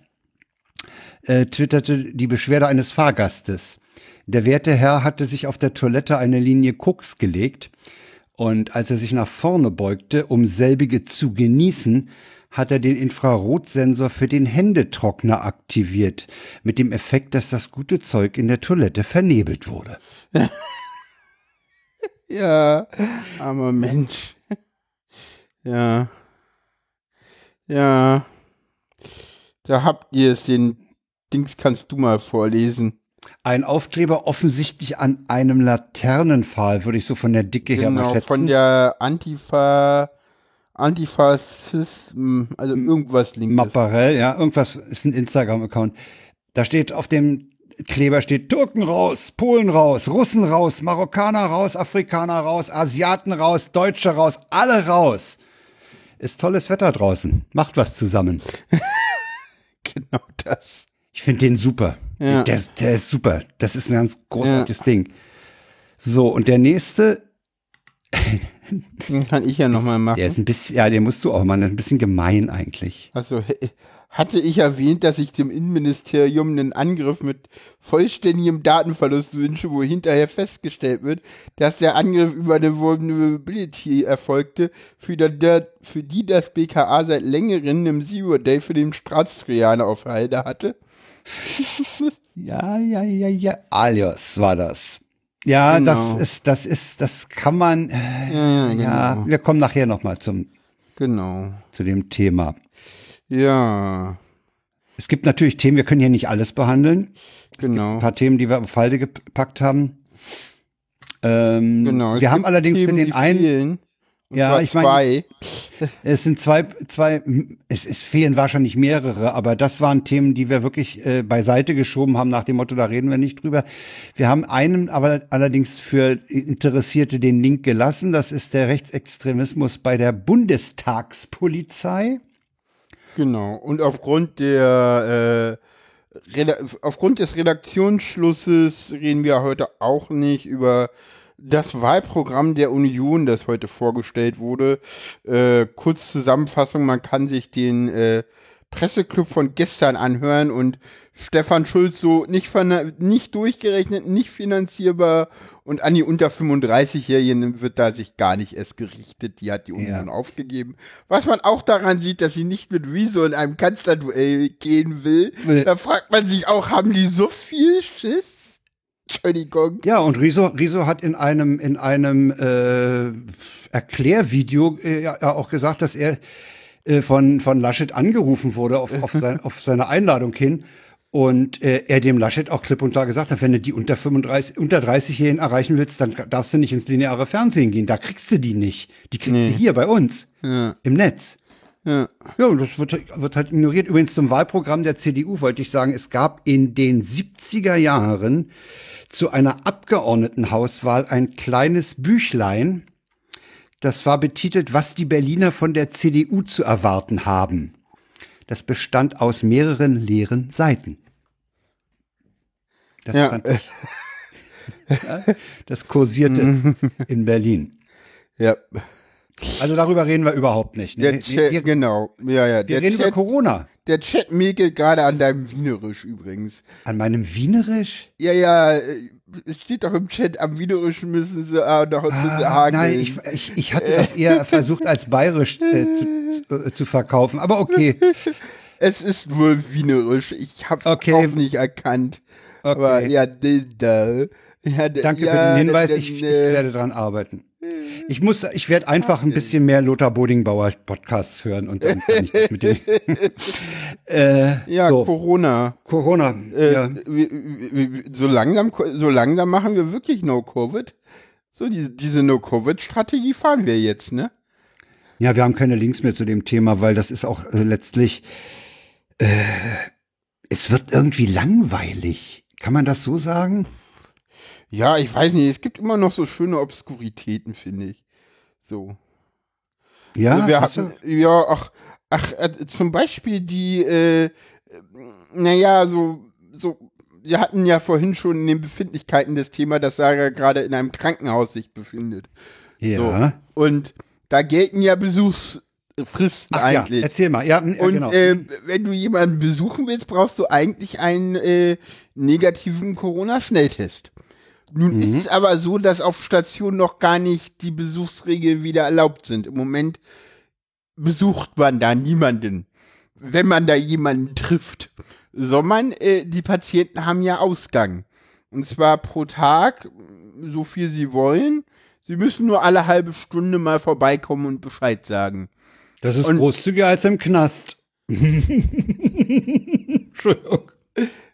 äh, twitterte die Beschwerde eines Fahrgastes. Der werte Herr hatte sich auf der Toilette eine Linie Koks gelegt und als er sich nach vorne beugte, um selbige zu genießen, hat er den Infrarotsensor für den Händetrockner aktiviert, mit dem Effekt, dass das gute Zeug in der Toilette vernebelt wurde. Ja, armer Mensch. Ja. Ja. Da habt ihr es, den Dings kannst du mal vorlesen. Ein Aufkleber offensichtlich an einem Laternenpfahl, würde ich so von der Dicke her mal Genau, schätzen. von der Antifa, Antifaschism, also irgendwas linkes. Mapparell, ja, irgendwas ist ein Instagram-Account. Da steht auf dem Kleber steht Türken raus, Polen raus, Russen raus, Marokkaner raus, Afrikaner raus, Asiaten raus, Deutsche raus, alle raus. Ist tolles Wetter draußen. Macht was zusammen. Genau das. Ich finde den super. Ja. Der, ist- der ist super. Das ist ein ganz großartiges Ding. So, und der nächste Den kann ich ja nochmal machen. Der ist ein bisschen, ja, den musst du auch machen. Das ist ein bisschen gemein eigentlich. Also hatte ich erwähnt, dass ich dem Innenministerium einen Angriff mit vollständigem Datenverlust wünsche, wo hinterher festgestellt wird, dass der Angriff über eine Vulnerability erfolgte, für, der, für die das BKA seit längerem einen Zero-Day für den Staatstrojaner auf Halde hatte. ja, ja, ja, ja. Alias war das. Ja, genau. das ist, das ist, das kann man. Äh, ja, ja, genau. ja, wir kommen nachher nochmal zum. Genau. Zu dem Thema. Ja. Es gibt natürlich Themen, wir können hier nicht alles behandeln. Genau. ein paar Themen, die wir auf Falde gepackt haben. Ähm, genau. Wir haben allerdings Themen, für den einen. Ja, ich meine, es sind zwei, zwei, es, es fehlen wahrscheinlich mehrere, aber das waren Themen, die wir wirklich äh, beiseite geschoben haben nach dem Motto, da reden wir nicht drüber. Wir haben einen aber allerdings für Interessierte den Link gelassen. Das ist der Rechtsextremismus bei der Bundestagspolizei. Genau. Und aufgrund der äh, aufgrund des Redaktionsschlusses reden wir heute auch nicht über das Wahlprogramm der Union, das heute vorgestellt wurde. Äh, kurz Zusammenfassung, man kann sich den äh, Presseclub von gestern anhören und Stefan Schulz so nicht, nicht durchgerechnet, nicht finanzierbar und an die unter 35-Jährigen wird da sich gar nicht erst gerichtet. Die hat die Union ja. aufgegeben. Was man auch daran sieht, dass sie nicht mit Rezo in einem Kanzlerduell gehen will. Nee. Da fragt man sich auch, haben die so viel Schiss? Entschuldigung. Ja, und Riso, Riso hat in einem, in einem äh, Erklärvideo äh, ja auch gesagt, dass er äh, von, von Laschet angerufen wurde auf, auf, sein, auf seine Einladung hin und äh, er dem Laschet auch klipp und klar gesagt hat, wenn du die unter 35, unter 30-Jährigen erreichen willst, dann darfst du nicht ins lineare Fernsehen gehen. Da kriegst du die nicht. Die kriegst nee. du hier bei uns. Ja. Im Netz. Ja. ja, und das wird, wird halt ignoriert. Übrigens zum Wahlprogramm der CDU wollte ich sagen, es gab in den 70er Jahren zu einer Abgeordnetenhauswahl ein kleines Büchlein. Das war betitelt, was die Berliner von der CDU zu erwarten haben. Das bestand aus mehreren leeren Seiten. Das, ja. das kursierte in Berlin. Ja. Also darüber reden wir überhaupt nicht. Ne? Der Chat, wir, genau. Ja, ja. Wir reden Chat, über Corona. Der Chat mäkelt gerade an deinem Wienerisch übrigens. An meinem Wienerisch? Ja, ja. Es steht doch im Chat, am Wienerischen müssen sie äh, noch ein bisschen ah, Nein, ich, ich, ich hatte das eher versucht als bayerisch äh, zu, zu, äh, zu verkaufen, aber okay. Es ist wohl wienerisch. Ich hab's okay. auch nicht erkannt. Okay. Aber ja, da. Ja, Danke ja, für den Hinweis. Ich, ich werde dran arbeiten. Ich muss, ich werde einfach ein bisschen mehr Lothar Bodingbauer Podcasts hören und dann kann ich das mit dir. äh, ja, so. Corona. Corona. Äh, ja. so langsam, so langsam machen wir wirklich No Covid. So die, diese No Covid Strategie fahren wir jetzt, ne? Ja, wir haben keine Links mehr zu dem Thema, weil das ist auch äh, letztlich äh, es wird irgendwie langweilig. Kann man das so sagen? Ja, ich weiß nicht. Es gibt immer noch so schöne Obskuritäten, finde ich. So. Ja, also wir hatten, ja, ach, ach, äh, zum Beispiel die, äh, naja, so, so, wir hatten ja vorhin schon in den Befindlichkeiten das Thema, dass Sarah gerade in einem Krankenhaus sich befindet. Ja. So. Und da gelten ja Besuchs, Fristen Ach, eigentlich. Ja, erzähl mal, ja, und, genau. Äh, wenn du jemanden besuchen willst, brauchst du eigentlich einen äh, negativen Corona-Schnelltest. Nun mhm. ist es aber so, dass auf Station noch gar nicht die Besuchsregeln wieder erlaubt sind. Im Moment besucht man da niemanden, wenn man da jemanden trifft. Sondern äh, die Patienten haben ja Ausgang. Und zwar pro Tag, so viel sie wollen. Sie müssen nur alle halbe Stunde mal vorbeikommen und Bescheid sagen. Das ist und, großzügiger als im Knast. Entschuldigung.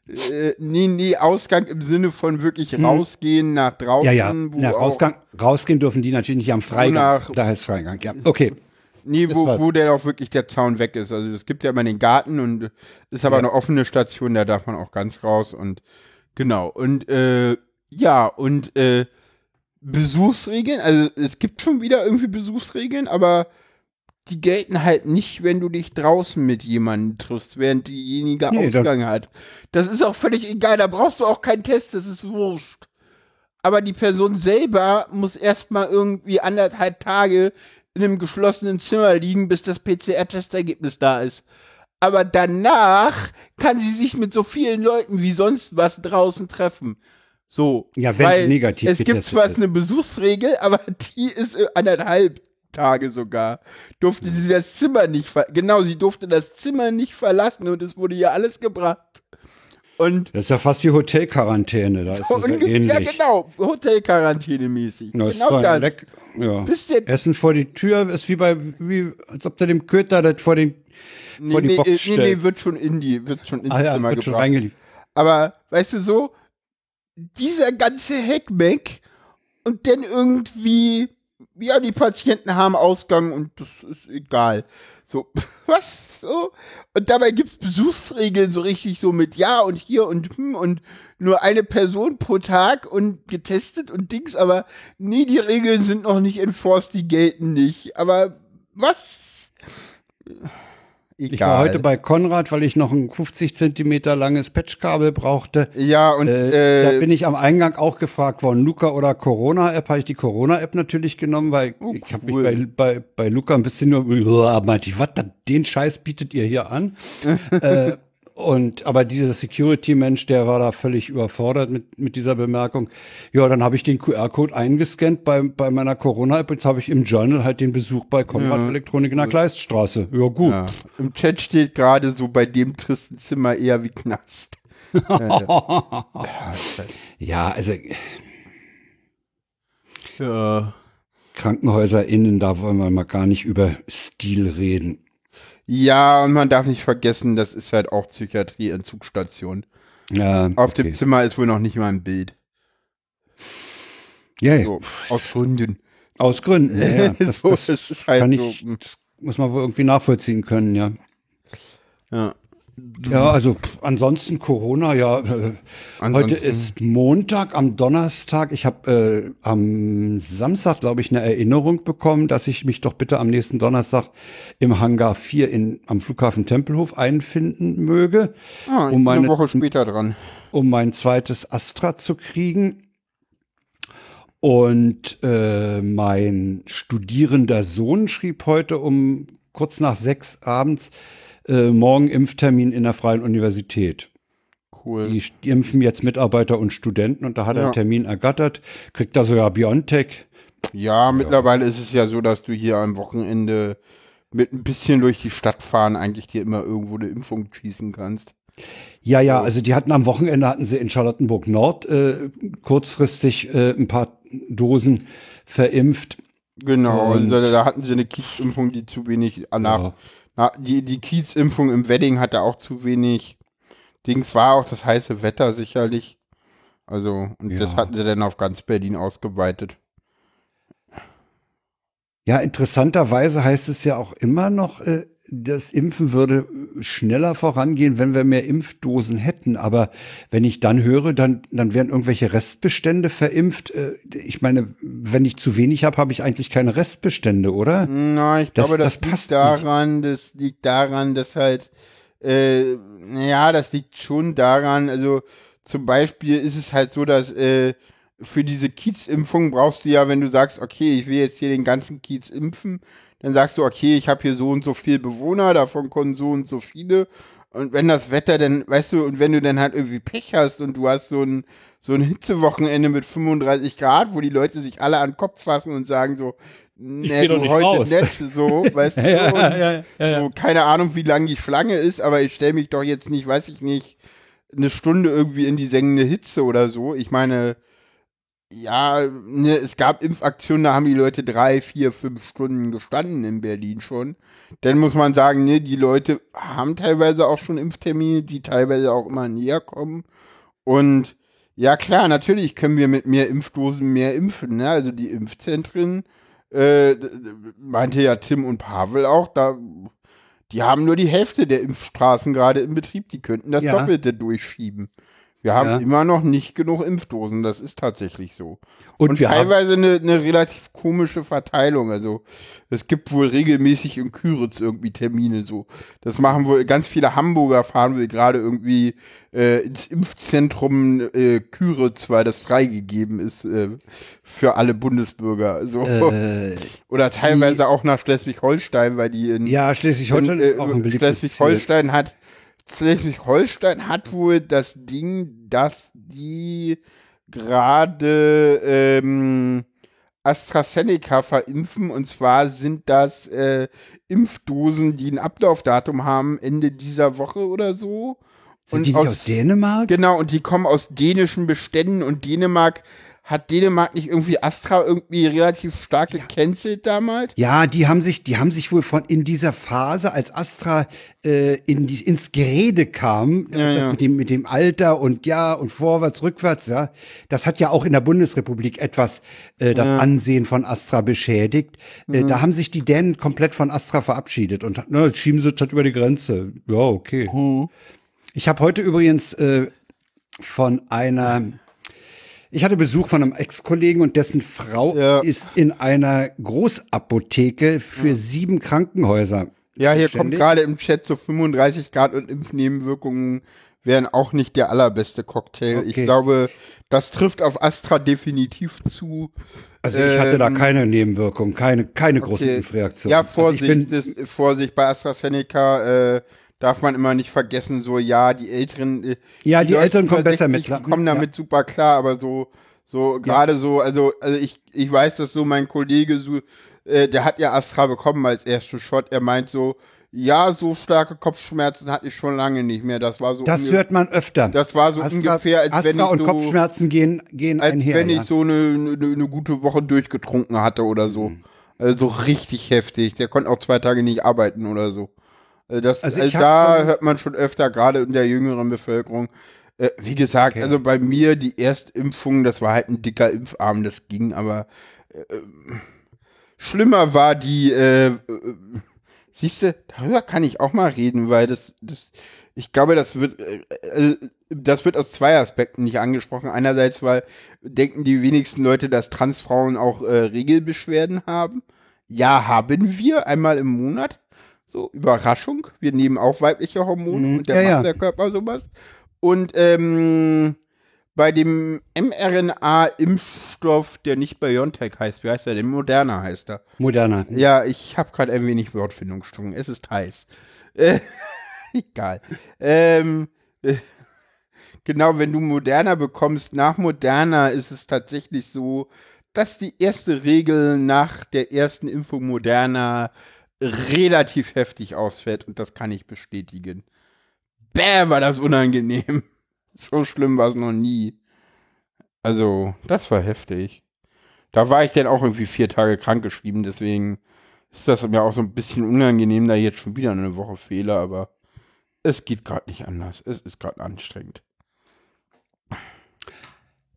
Äh, nee, nee, Ausgang im Sinne von wirklich hm. rausgehen nach draußen. Ja, ja. ja Rausgang, rausgehen dürfen die natürlich nicht am Freigang. Nach, da heißt Freigang, ja. Okay. Nee, wo, wo der auch wirklich der Zaun weg ist. Also es gibt ja immer den Garten und ist aber ja. eine offene Station, da darf man auch ganz raus und genau. Und äh, ja, und äh, Besuchsregeln, also es gibt schon wieder irgendwie Besuchsregeln, aber die gelten halt nicht, wenn du dich draußen mit jemandem triffst, während diejenige nee, Ausgang hat. Das ist auch völlig egal, da brauchst du auch keinen Test, das ist wurscht. aber die Person selber muss erstmal irgendwie anderthalb Tage in einem geschlossenen Zimmer liegen, bis das PCR-Testergebnis da ist. Aber danach kann sie sich mit so vielen Leuten wie sonst was draußen treffen. So. Ja, wenn weil sie negativ Es gibt zwar ist. eine Besuchsregel, aber die ist anderthalb Tage sogar. Durfte sie das Zimmer nicht genau, sie durfte das Zimmer nicht verlassen und es wurde ihr alles gebracht. Und Das ist ja fast wie Hotelquarantäne, da ist so das ja ähnlich. ja genau, Hotelquarantäne-mäßig. Na, ist genau zwar das. leck, ja. Essen vor die Tür ist wie bei, wie, als ob du dem Köter das vor den, nee, vor die nee, Box nee, nee, stellst. wird schon in die, wird schon ins ah ja, Zimmer wird schon gebracht. reingeliefert. Aber, weißt du, so, dieser ganze Heckmeck und dann irgendwie, ja, die Patienten haben Ausgang und das ist egal. So, was? So? Und dabei gibt's Besuchsregeln so richtig so mit ja und hier und hm und nur eine Person pro Tag und getestet und Dings, aber nee, die Regeln sind noch nicht enforced, die gelten nicht. Aber was? Egal. Ich war heute bei Konrad, weil ich noch ein 50 Zentimeter langes Patchkabel brauchte. ja, und Äh, äh, da bin ich am Eingang auch gefragt worden, Luca oder Corona-App. Habe ich die Corona-App natürlich genommen, weil Oh, ich habe mich cool. bei, bei, bei Luca ein bisschen nur, meinte ich, was, den Scheiß bietet ihr hier an? äh, und aber dieser Security-Mensch, der war da völlig überfordert mit, mit dieser Bemerkung. Ja, dann habe ich den QR-Code eingescannt bei, bei meiner Corona-App. Jetzt habe ich im Journal halt den Besuch bei Konrad Elektronik in der Kleiststraße. Ja, gut. Ja. Im Chat steht gerade so bei dem tristen Zimmer eher wie Knast. Ja, also Ja. Krankenhäuser innen, da wollen wir mal gar nicht über Stil reden. Ja, und man darf nicht vergessen, das ist halt auch Psychiatrie-Entzugsstation. Ja, Auf okay. dem Zimmer ist wohl noch nicht mal ein Bild. ja, ja. So, aus Gründen. aus Gründen. Ja, ja. Das, so, das, das halt kann so. ich, das muss man wohl irgendwie nachvollziehen können, ja. Ja. Ja, also ansonsten Corona, ja. Äh, heute Ansonsten- ist Montag, am Donnerstag. Ich habe äh, am Samstag, glaube ich, eine Erinnerung bekommen, dass ich mich doch bitte am nächsten Donnerstag im Hangar 4 in, am Flughafen Tempelhof einfinden möge, Ah, um bin eine meine- Woche später dran. um mein zweites Astra zu kriegen. Und äh, mein studierender Sohn schrieb heute um kurz nach sechs abends äh, morgen Impftermin in der Freien Universität. Cool. Die, impfen jetzt Mitarbeiter und Studenten und da hat er Ja. einen Termin ergattert, kriegt da sogar Biontech. Ja, mittlerweile ist es ja so, dass du hier am Wochenende mit ein bisschen durch die Stadt fahren eigentlich dir immer irgendwo eine Impfung schießen kannst. Ja, ja, also die hatten am Wochenende hatten sie in Charlottenburg Nord äh, kurzfristig äh, ein paar Dosen verimpft. Genau, Und- also da hatten sie eine Kiezimpfung, die zu wenig nach, Ja. Na, die, die Kiezimpfung im Wedding hatte auch zu wenig. Dings war auch das heiße Wetter sicherlich. Also, und das Ja. hatten sie dann auf ganz Berlin ausgeweitet. Ja, interessanterweise heißt es ja auch immer noch, äh, das Impfen würde schneller vorangehen, wenn wir mehr Impfdosen hätten. Aber wenn ich dann höre, dann, dann werden irgendwelche Restbestände verimpft. Äh, Ich meine, wenn ich zu wenig habe, habe ich eigentlich keine Restbestände, oder? Na, ich Das- glaube, das, das passt liegt daran, das liegt daran, dass halt, äh, ja, das liegt schon daran, also zum Beispiel ist es halt so, dass äh, für diese Kiezimpfung brauchst du ja, wenn du sagst, okay, ich will jetzt hier den ganzen Kiez impfen, dann sagst du, okay, ich habe hier so und so viel Bewohner, davon kommen so und so viele. Und wenn das Wetter dann, weißt du, und wenn du dann halt irgendwie Pech hast und du hast so ein, so ein Hitzewochenende mit 35 Grad, wo die Leute sich alle an den Kopf fassen und sagen so, doch du heute raus. nicht, so, weißt du, ja, ja, ja. so, keine Ahnung, wie lang die Schlange ist, aber ich stelle mich doch jetzt nicht, weiß ich nicht, eine Stunde irgendwie in die sengende Hitze oder so. Ich meine, ja, ne, es gab Impfaktionen, da haben die Leute drei, vier, fünf Stunden gestanden in Berlin schon. Dann muss man sagen, ne, die Leute haben teilweise auch schon Impftermine, die teilweise auch immer näher kommen. Und ja, klar, natürlich können wir mit mehr Impfdosen mehr impfen. Ne? Also die Impfzentren, äh, meinte ja Tim und Pavel auch, da, die haben nur die Hälfte der Impfstraßen gerade in Betrieb. Die könnten das Ja. Doppelte durchschieben. Wir haben Ja. immer noch nicht genug Impfdosen, das ist tatsächlich so. Und Und, wir haben- teilweise eine, eine relativ komische Verteilung. Also es gibt wohl regelmäßig in Küritz irgendwie Termine so. Das machen wohl ganz viele Hamburger fahren wohl gerade irgendwie äh, ins Impfzentrum äh, Küritz, weil das freigegeben ist äh, für alle Bundesbürger. So. Äh, Oder teilweise auch nach Schleswig-Holstein, weil die in ja, Schleswig-Holstein Ziel. Schleswig-Holstein hat Schleswig-Holstein hat wohl das Ding, dass die gerade ähm, AstraZeneca verimpfen und zwar sind das äh, Impfdosen, die ein Ablaufdatum haben Ende dieser Woche oder so. Sind die nicht aus Dänemark? Genau, und die kommen aus dänischen Beständen und Dänemark hat Dänemark nicht irgendwie Astra irgendwie relativ stark gecancelt damals? Ja, die haben sich, die haben sich wohl von in dieser Phase, als Astra äh, in die, ins Gerede kam, das ja. mit dem mit dem Alter und ja und vorwärts, rückwärts, ja, das hat ja auch in der Bundesrepublik etwas äh, das Ansehen von Astra beschädigt. Äh, Mhm. da haben sich die Dänen komplett von Astra verabschiedet und na, jetzt schieben sie das über die Grenze. Ja, okay. Mhm. Ich habe heute übrigens äh, von einer ich hatte Besuch von einem Ex-Kollegen und dessen Frau Ja. ist in einer Großapotheke für sieben Krankenhäuser. Ja, hier kommt Ständig? gerade im Chat so 35 Grad und Impfnebenwirkungen wären auch nicht der allerbeste Cocktail. Ich Okay. glaube, das trifft auf Astra definitiv zu. Also ich hatte da Ähm, keine Nebenwirkung, keine, keine großen Okay. Impfreaktionen. Ja, Also ich Vorsicht, bin, das, Vorsicht, bei AstraZeneca äh, darf man immer nicht vergessen, so ja, die Älteren, äh, Ja, die Leute Älteren kommen besser 60, mit die kommen Ja. damit super klar, aber so, so gerade so, also, also ich, ich weiß, dass so mein Kollege so, äh, der hat ja Astra bekommen als ersten Shot, er meint so, ja, so starke Kopfschmerzen hatte ich schon lange nicht mehr. Das war so das hört man öfter. das war so Astra, ungefähr, als Astra wenn ich und so, Kopfschmerzen gehen, gehen als einher. wenn ja. ich so eine, eine, eine gute Woche durchgetrunken hatte oder so. Mhm. Also so richtig heftig. Der konnte auch zwei Tage nicht arbeiten oder so. Äh, Das, Also also da hört man schon öfter, gerade in der jüngeren Bevölkerung. Äh, wie gesagt, Okay. also bei mir die Erstimpfung, das war halt ein dicker Impfarm, das ging, aber äh, schlimmer war die, äh, äh, siehst du, darüber kann ich auch mal reden, weil das, das, ich glaube, das wird, äh, das wird aus zwei Aspekten nicht angesprochen. Einerseits, weil denken die wenigsten Leute, dass Transfrauen auch äh, Regelbeschwerden haben. Ja, haben wir einmal im Monat. So, Überraschung. Wir nehmen auch weibliche Hormone Mhm, und der ja, macht der Körper sowas. Und ähm, bei dem mRNA-Impfstoff, der nicht BioNTech heißt, wie heißt der denn? Moderna heißt er. Moderner. Ja, ich habe gerade ein wenig Wortfindungsstörung. Es ist heiß. Äh, egal. Ähm, äh, genau, wenn du Moderna bekommst, nach Moderna ist es tatsächlich so, dass die erste Regel nach der ersten Impfung Moderna relativ heftig ausfällt und das kann ich bestätigen. Bäh, war das unangenehm. So schlimm war es noch nie. Also, das war heftig. Da war ich dann auch irgendwie vier Tage krankgeschrieben, deswegen ist das mir auch so ein bisschen unangenehm, da jetzt schon wieder eine Woche fehle, aber es geht gerade nicht anders. Es ist gerade anstrengend.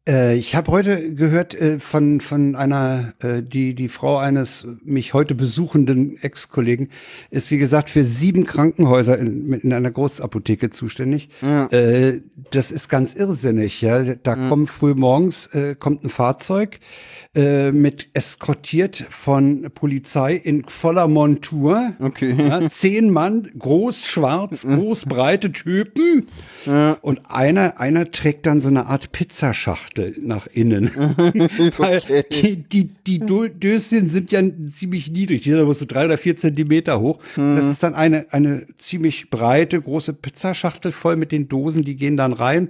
Äh, ich habe heute gehört äh, von, von einer, äh, die, die Frau eines mich heute besuchenden Ex-Kollegen ist, wie gesagt, für sieben Krankenhäuser in, in einer Großapotheke zuständig. Äh, das ist ganz irrsinnig, ja. Da kommen früh morgens, äh, kommt ein Fahrzeug äh, mit eskortiert von Polizei in voller Montur. Okay. Ja, zehn Mann, groß, schwarz, groß, breite Typen. Und einer, einer trägt dann so eine Art Pizzaschachtel nach innen. Weil die, die, die Dö- Döschen sind ja ziemlich niedrig. Die sind aber so drei oder vier Zentimeter hoch. Das ist dann eine, eine ziemlich breite, große Pizzaschachtel voll mit den Dosen. Die gehen dann rein.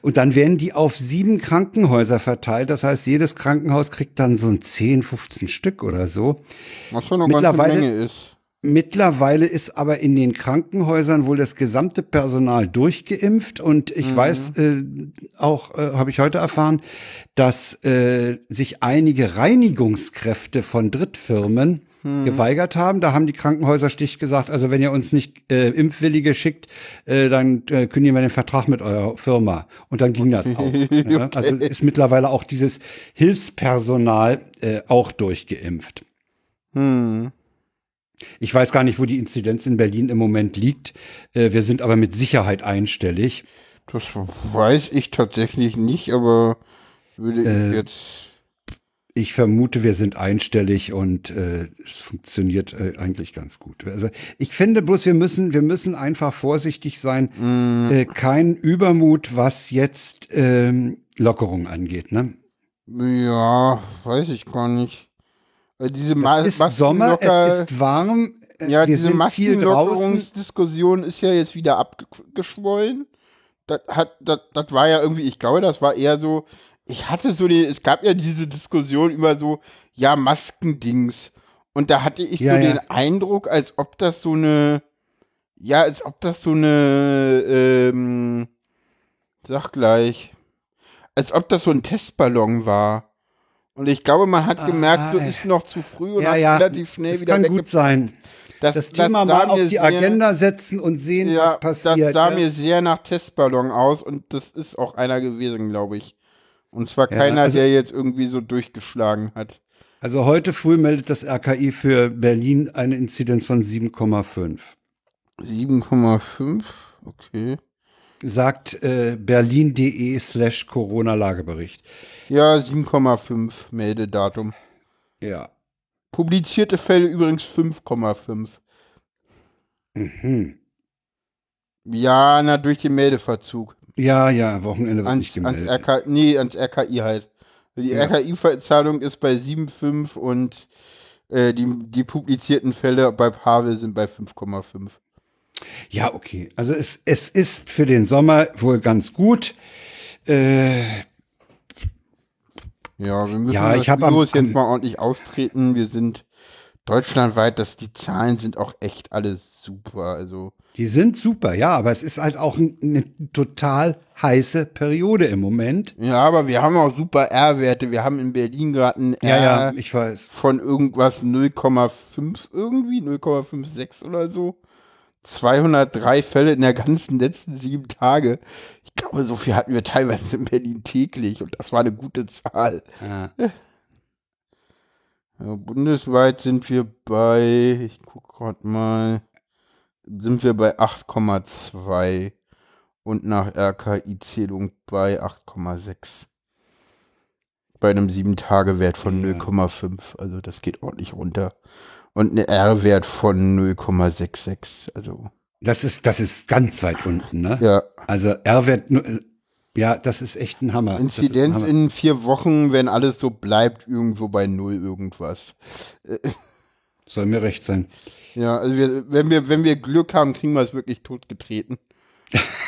Und dann werden die auf sieben Krankenhäuser verteilt. Das heißt, jedes Krankenhaus kriegt dann so ein 10, 15 Stück oder so. Was schon eine ganze Mittlerweile- Menge ist. Mittlerweile ist aber in den Krankenhäusern wohl das gesamte Personal durchgeimpft und ich weiß äh, auch, äh, habe ich heute erfahren, dass äh, sich einige Reinigungskräfte von Drittfirmen geweigert haben. Da haben die Krankenhäuser Stich gesagt, also wenn ihr uns nicht äh, Impfwillige schickt, äh, dann äh, kündigen wir den Vertrag mit eurer Firma. Und dann ging das auch. ne? Also ist mittlerweile auch dieses Hilfspersonal äh, auch durchgeimpft. Hm. Ich weiß gar nicht, wo die Inzidenz in Berlin im Moment liegt. Äh, wir sind aber mit Sicherheit einstellig. Das weiß ich tatsächlich nicht, aber würde Äh, ich jetzt. Ich vermute, wir sind einstellig und äh, es funktioniert äh, eigentlich ganz gut. Also ich finde bloß, wir müssen, wir müssen einfach vorsichtig sein. Mm, Äh, kein Übermut, was jetzt ähm, Lockerung angeht. Ne? ja, weiß ich gar nicht. Weil diese Ma Es ist Sommer, es ist warm. äh, Ja, diese. Maskenlockerungsdiskussion ist ja jetzt wieder abgeschwollen. Das hat, das, das war ja irgendwie, ich glaube, das war eher so, ich hatte so die, es gab ja diese Diskussion über so, ja, Maskendings. Und da hatte ich Ja, so ja. den Eindruck, als ob das so eine, ja, als ob das so eine, ähm, sag gleich, als ob das so ein Testballon war. Und ich glaube, man hat gemerkt, so Ah, ist noch zu früh und Ja, hat ja, relativ schnell es wieder kann gut sein. das, Das Thema sah mal auf die Agenda setzen und sehen, ja, was passiert. Das sah ja. mir sehr nach Testballon aus und das ist auch einer gewesen, glaube ich. Und zwar Ja, keiner, also- der jetzt irgendwie so durchgeschlagen hat. Also heute früh meldet das RKI für Berlin eine Inzidenz von 7,5. 7,5, okay. Sagt äh, berlin.de slash Corona-Lagebericht. Ja, 7,5 Meldedatum. Ja. Publizierte Fälle übrigens 5,5. Mhm. Ja, na, durch den Meldeverzug. Ja, ja, Wochenende wird nicht Ans, ans, gemeldet. RK, nee, ans RKI halt. Die Ja. RKI-Zahlung ist bei 7,5 und äh, die, die publizierten Fälle bei Pavel sind bei 5,5. Ja, okay. Also es, es ist für den Sommer wohl ganz gut. Äh, Ja, wir müssen Ja, das ich hab am- Virus am- jetzt mal ordentlich austreten. Wir sind deutschlandweit, dass die Zahlen sind auch echt alles super. Also die sind super, ja, aber es ist halt auch ein- eine total heiße Periode im Moment. ja, aber wir haben auch super R-Werte. Wir haben in Berlin gerade ein Ja, R ja, ich weiß. von irgendwas 0,5 irgendwie, 0,56 oder so. 203 Fälle in der ganzen letzten sieben Tage. Ich glaube, so viel hatten wir teilweise in Berlin täglich und das war eine gute Zahl. Ja. Bundesweit sind wir bei, ich gucke gerade mal, sind wir bei 8,2 und nach RKI-Zählung bei 8,6. Bei einem 7-Tage-Wert von Ja. 0,5, also das geht ordentlich runter. Und ein R-Wert von 0,66, also Das ist, das ist ganz weit unten, ne? ja. Also R-Wert, ja, das ist echt ein Hammer. Ist ein Inzidenz Hammer. in vier Wochen, wenn alles so bleibt, irgendwo bei null irgendwas. Soll mir recht sein. Ja, also wir, wenn wir, wenn wir Glück haben, kriegen wir es wirklich totgetreten.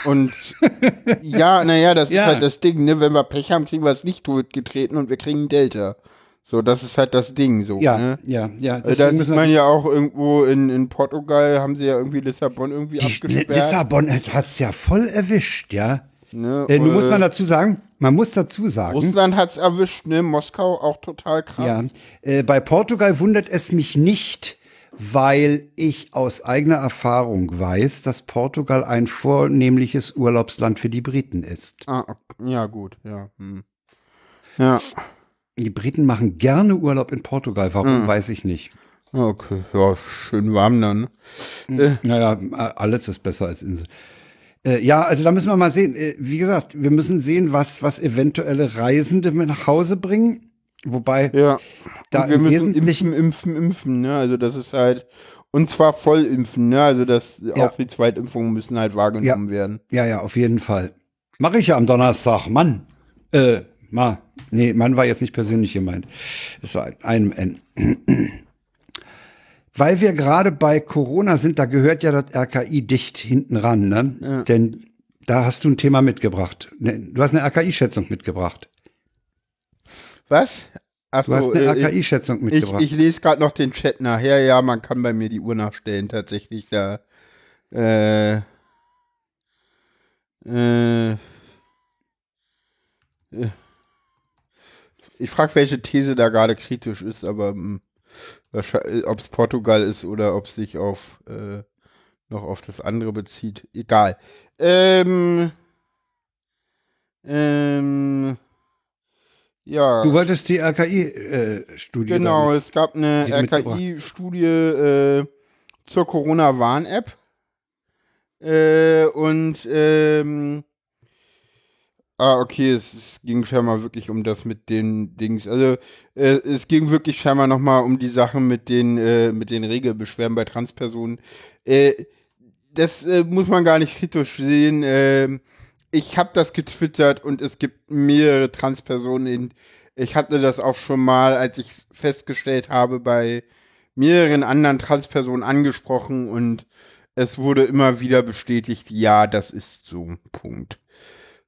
Und ja, naja, das Ja. ist halt das Ding, ne? Wenn wir Pech haben, kriegen wir es nicht totgetreten und wir kriegen Delta. So, das ist halt das Ding, so, Ja, ne? ja, ja. Also da sieht müssen man ja auch irgendwo in, in Portugal, haben sie ja irgendwie Lissabon irgendwie abgesperrt. Lissabon hat's ja voll erwischt, ja. Ne? Äh, nun muss Äh, man dazu sagen, man muss dazu sagen, Russland hat's erwischt, ne? Moskau auch total krass. ja, äh, bei Portugal wundert es mich nicht, weil ich aus eigener Erfahrung weiß, dass Portugal ein vornehmliches Urlaubsland für die Briten ist. Ah, ja, gut, ja. Hm. Ja, Die Briten machen gerne Urlaub in Portugal, warum Hm. weiß ich nicht. okay, ja, schön warm dann. ne? Naja, alles ist besser als Insel. Äh, ja, also da müssen wir mal sehen. Äh, wie gesagt, wir müssen sehen, was, was eventuelle Reisende mit nach Hause bringen. Wobei, Ja. Da und wir im müssen Wesentlichen- impfen, impfen, impfen, ne? Also das ist halt, und zwar voll impfen, ne? Also das, Ja. auch die Zweitimpfungen müssen halt wahrgenommen werden. ja, ja, auf jeden Fall. Mache ich ja am Donnerstag, Mann. Äh, ma. Nee, Mann war jetzt nicht persönlich gemeint. Es war ein- N. Weil wir gerade bei Corona sind, da gehört ja das RKI dicht hinten ran, ne? Ja. Denn da hast du ein Thema mitgebracht. Ne, Du hast eine RKI-Schätzung mitgebracht. Was? Ach Du hast eine äh, ich, RKI-Schätzung ich, mitgebracht. ich lese gerade noch den Chat nachher. Ja, man kann bei mir die Uhr nachstellen, tatsächlich da. Äh, äh, äh, ich frage, welche These da gerade kritisch ist, aber ob es Portugal ist oder ob es sich auf äh, noch auf das andere bezieht. Egal. Ähm, ähm, ja. Du wolltest die RKI-Studie. Genau, es gab eine. RKI-Studie äh, zur Corona-Warn-App. Äh, und ähm, Ah, okay, es, es ging scheinbar wirklich um das mit den Dings. Also äh, es ging wirklich scheinbar nochmal um die Sachen mit den, äh, mit den Regelbeschwerden bei Transpersonen. Äh, das äh, muss man gar nicht kritisch sehen. Äh, ich habe das getwittert und es gibt mehrere Transpersonen. In, ich hatte das auch schon mal, als ich festgestellt habe, bei mehreren anderen Transpersonen angesprochen und es wurde immer wieder bestätigt, ja, das ist so. Punkt.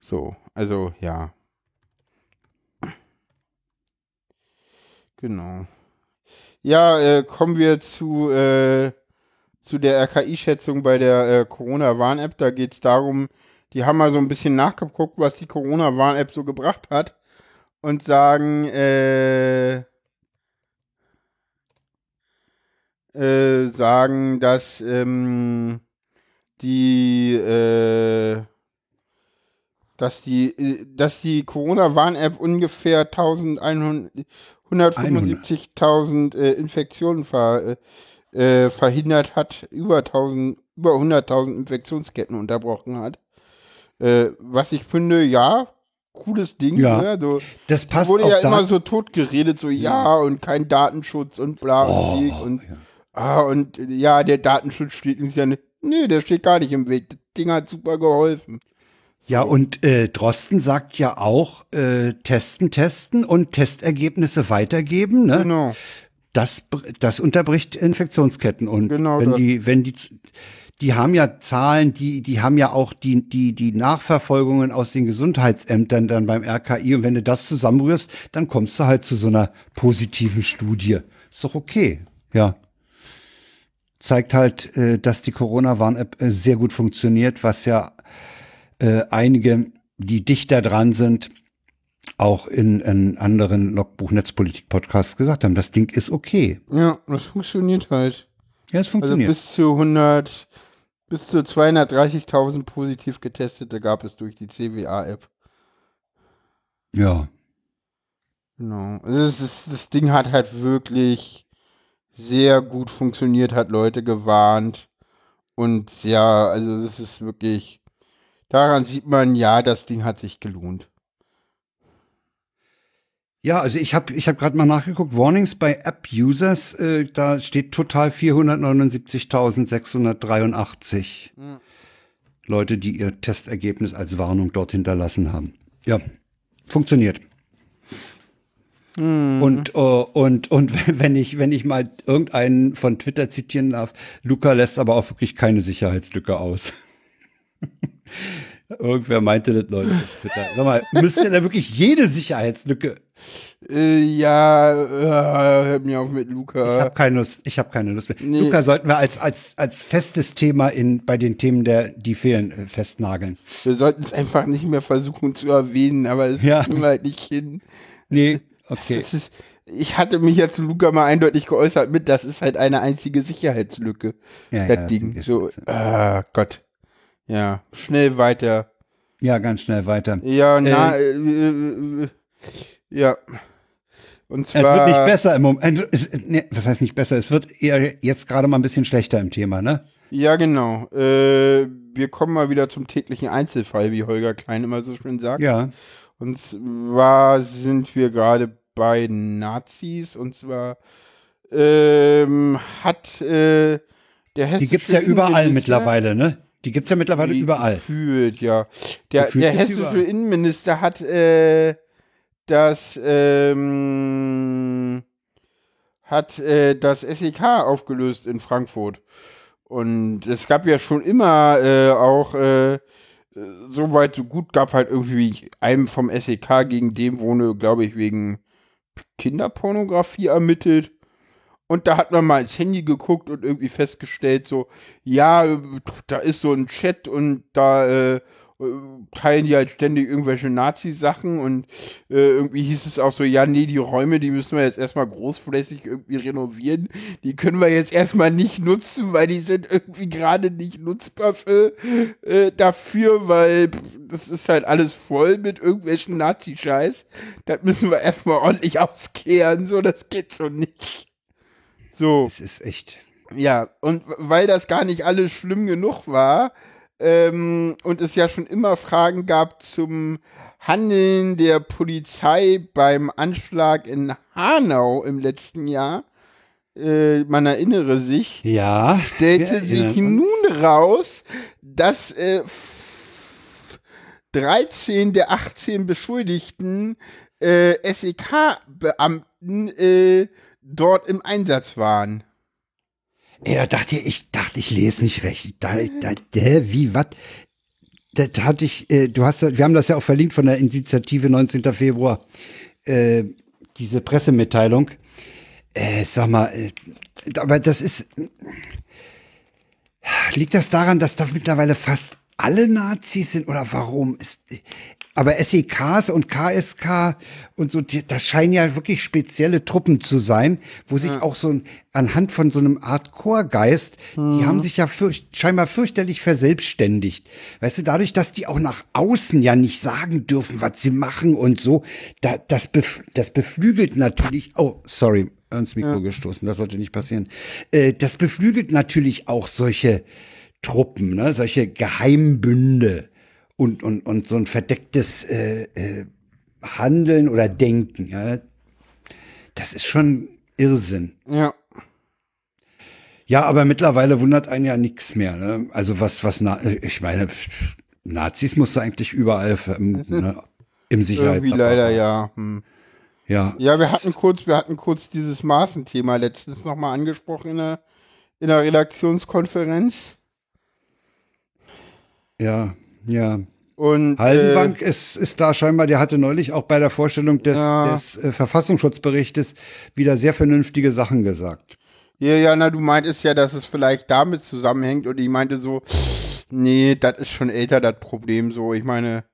So, also ja. Genau. Ja, äh, kommen wir zu, äh, zu der RKI-Schätzung bei der äh, Corona-Warn-App. Da geht es darum, die haben mal so ein bisschen nachgeguckt, was die Corona-Warn-App so gebracht hat. Und sagen, äh, äh, sagen, dass ähm, die äh, dass die, äh, dass die Corona-Warn-App ungefähr 175.000 äh, Infektionen ver, äh, äh, verhindert hat, über, 1000, über 100.000 Infektionsketten unterbrochen hat. Äh, was ich finde, ja, cooles Ding. Ja, ne? so, das passt wurde ja da. immer so tot geredet, so ja, und kein Datenschutz und bla Oh, und Weg und ja. ah, und ja, der Datenschutz steht uns ja nicht. Nee, der steht gar nicht im Weg. Das Ding hat super geholfen. Ja, und äh, Drosten sagt ja auch, äh, testen, testen und Testergebnisse weitergeben. Ne? Genau. Das, das unterbricht Infektionsketten. Und Genau wenn das. die, wenn die, die haben ja Zahlen, die, die haben ja auch die, die, die Nachverfolgungen aus den Gesundheitsämtern dann beim RKI. Und wenn du das zusammenrührst, dann kommst du halt zu so einer positiven Studie. Ist doch okay. Ja. Zeigt halt, äh, dass die Corona-Warn-App äh, sehr gut funktioniert, was ja äh, einige, die dichter dran sind, auch in, in anderen Logbuch-Netzpolitik-Podcasts gesagt haben. Das Ding ist okay. Ja, das funktioniert halt. Ja, es Also funktioniert. bis zu 100, bis zu 230.000 positiv getestete gab es durch die CWA-App. ja. Genau. Also das, ist, das Ding hat halt wirklich sehr gut funktioniert, hat Leute gewarnt. Und ja, also das ist wirklich, daran sieht man, ja, das Ding hat sich gelohnt. Ja, also ich habe ich hab gerade mal nachgeguckt, Warnings bei App-Users, äh, da steht total 479.683 Mhm. Leute, die ihr Testergebnis als Warnung dort hinterlassen haben. Ja, funktioniert. Und, äh, und, und wenn ich, wenn ich mal irgendeinen von Twitter zitieren darf, Luca lässt aber auch wirklich keine Sicherheitslücke aus. Irgendwer meinte das, Leute, auf Twitter. Sag mal, müsst ihr da wirklich jede Sicherheitslücke Äh, ja, äh, hör mir auf mit Ich Luca. habe keine Lust. Ich habe keine Lust mehr. Nee. Luca sollten wir als als als festes Thema in bei den Themen der die fehlen äh, festnageln. Wir sollten es einfach nicht mehr versuchen zu erwähnen, aber es Ja. kriegen wir halt nicht hin. Nee, okay. Es ist, ich hatte mich ja zu Luca mal eindeutig geäußert mit, das ist halt eine einzige Sicherheitslücke. Ja, das ja, Ding. ist- So, ah, Gott. Ja, schnell weiter. Ja, ganz schnell weiter. Ja, na, äh, äh, äh, ja. Und Es zwar. wird nicht besser im Moment. äh, es- Nee, was heißt nicht besser? Es wird eher jetzt gerade mal ein bisschen schlechter im Thema, ne? Ja, genau. Äh, wir kommen mal wieder zum täglichen Einzelfall, wie Holger Klein immer so schön sagt. Ja. Und zwar sind wir gerade bei Nazis und zwar ähm, hat äh, der hessische Die gibt's ja überall mittlerweile, ne? Die gibt's ja mittlerweile überall. Gefühlt, ja. Der, Gefühlt der hessische überall. Innenminister hat äh, das ähm, hat äh, das SEK aufgelöst in Frankfurt. Und es gab ja schon immer äh, auch äh, so weit, so gut, gab halt irgendwie einem vom SEK gegen dem wurde, glaube ich, wegen Kinderpornografie ermittelt. Und da hat man mal ins Handy geguckt und irgendwie festgestellt, so, ja, da ist so ein Chat und da äh, teilen die halt ständig irgendwelche Nazi-Sachen und äh, irgendwie hieß es auch so, ja, nee, die Räume, die müssen wir jetzt erstmal großflächig irgendwie renovieren. Die können wir jetzt erstmal nicht nutzen, weil die sind irgendwie gerade nicht nutzbar für, äh, dafür, weil pff, das ist halt alles voll mit irgendwelchen Nazi-Scheiß. Das müssen wir erstmal ordentlich auskehren, so, das geht so nicht. So. Es ist echt. Ja, und weil das gar nicht alles schlimm genug war ähm, und es ja schon immer Fragen gab zum Handeln der Polizei beim Anschlag in Hanau im letzten Jahr, äh, man erinnere sich, Ja. stellte sich uns. nun raus, dass äh, f- 13 der 18 Beschuldigten äh, SEK-Beamten äh, dort im Einsatz waren. Da dachte ich, dachte, ich lese nicht recht. Da, da, hä, wie, was? Da, da hatte ich, äh, du hast, ja- wir haben das ja auch verlinkt von der Initiative 19. Februar, äh, diese Pressemitteilung. Äh, sag mal, äh, aber das ist, liegt das daran, dass da mittlerweile fast alle Nazis sind oder warum ist, aber SEKs und KSK und so, das scheinen ja wirklich spezielle Truppen zu sein, wo sich auch so ein, anhand von so einem Art Chorgeist, die haben sich ja fürcht, scheinbar fürchterlich verselbstständigt. Weißt du, dadurch, dass die auch nach außen ja nicht sagen dürfen, was sie machen und so, da, das, bef, das beflügelt natürlich, oh, sorry, ans Mikro gestoßen, das sollte nicht passieren. Äh, das beflügelt natürlich auch solche Truppen, ne, solche Geheimbünde und, und, und so ein verdecktes äh, äh, Handeln oder Denken. Ja. Das ist schon Irrsinn. Ja. Ja, aber mittlerweile wundert einen ja nichts mehr. Ne? Also was, was, Na ich meine, Nazis musst du eigentlich überall vermuten, ne? im Irgendwie Sicherheitsapparat. leider ja. Hm. Ja, Ja, wir hatten kurz, wir hatten kurz dieses Maßenthema letztens nochmal angesprochen in der, in der Redaktionskonferenz. ja, ja. Und Haldenbank ist, ist da scheinbar, der hatte neulich auch bei der Vorstellung des, Ja. des äh, Verfassungsschutzberichtes wieder sehr vernünftige Sachen gesagt. Äh, ja, ja, na, du meintest ja, dass es vielleicht damit zusammenhängt und ich meinte so, nee, das ist schon älter, das Problem so. Ich meine,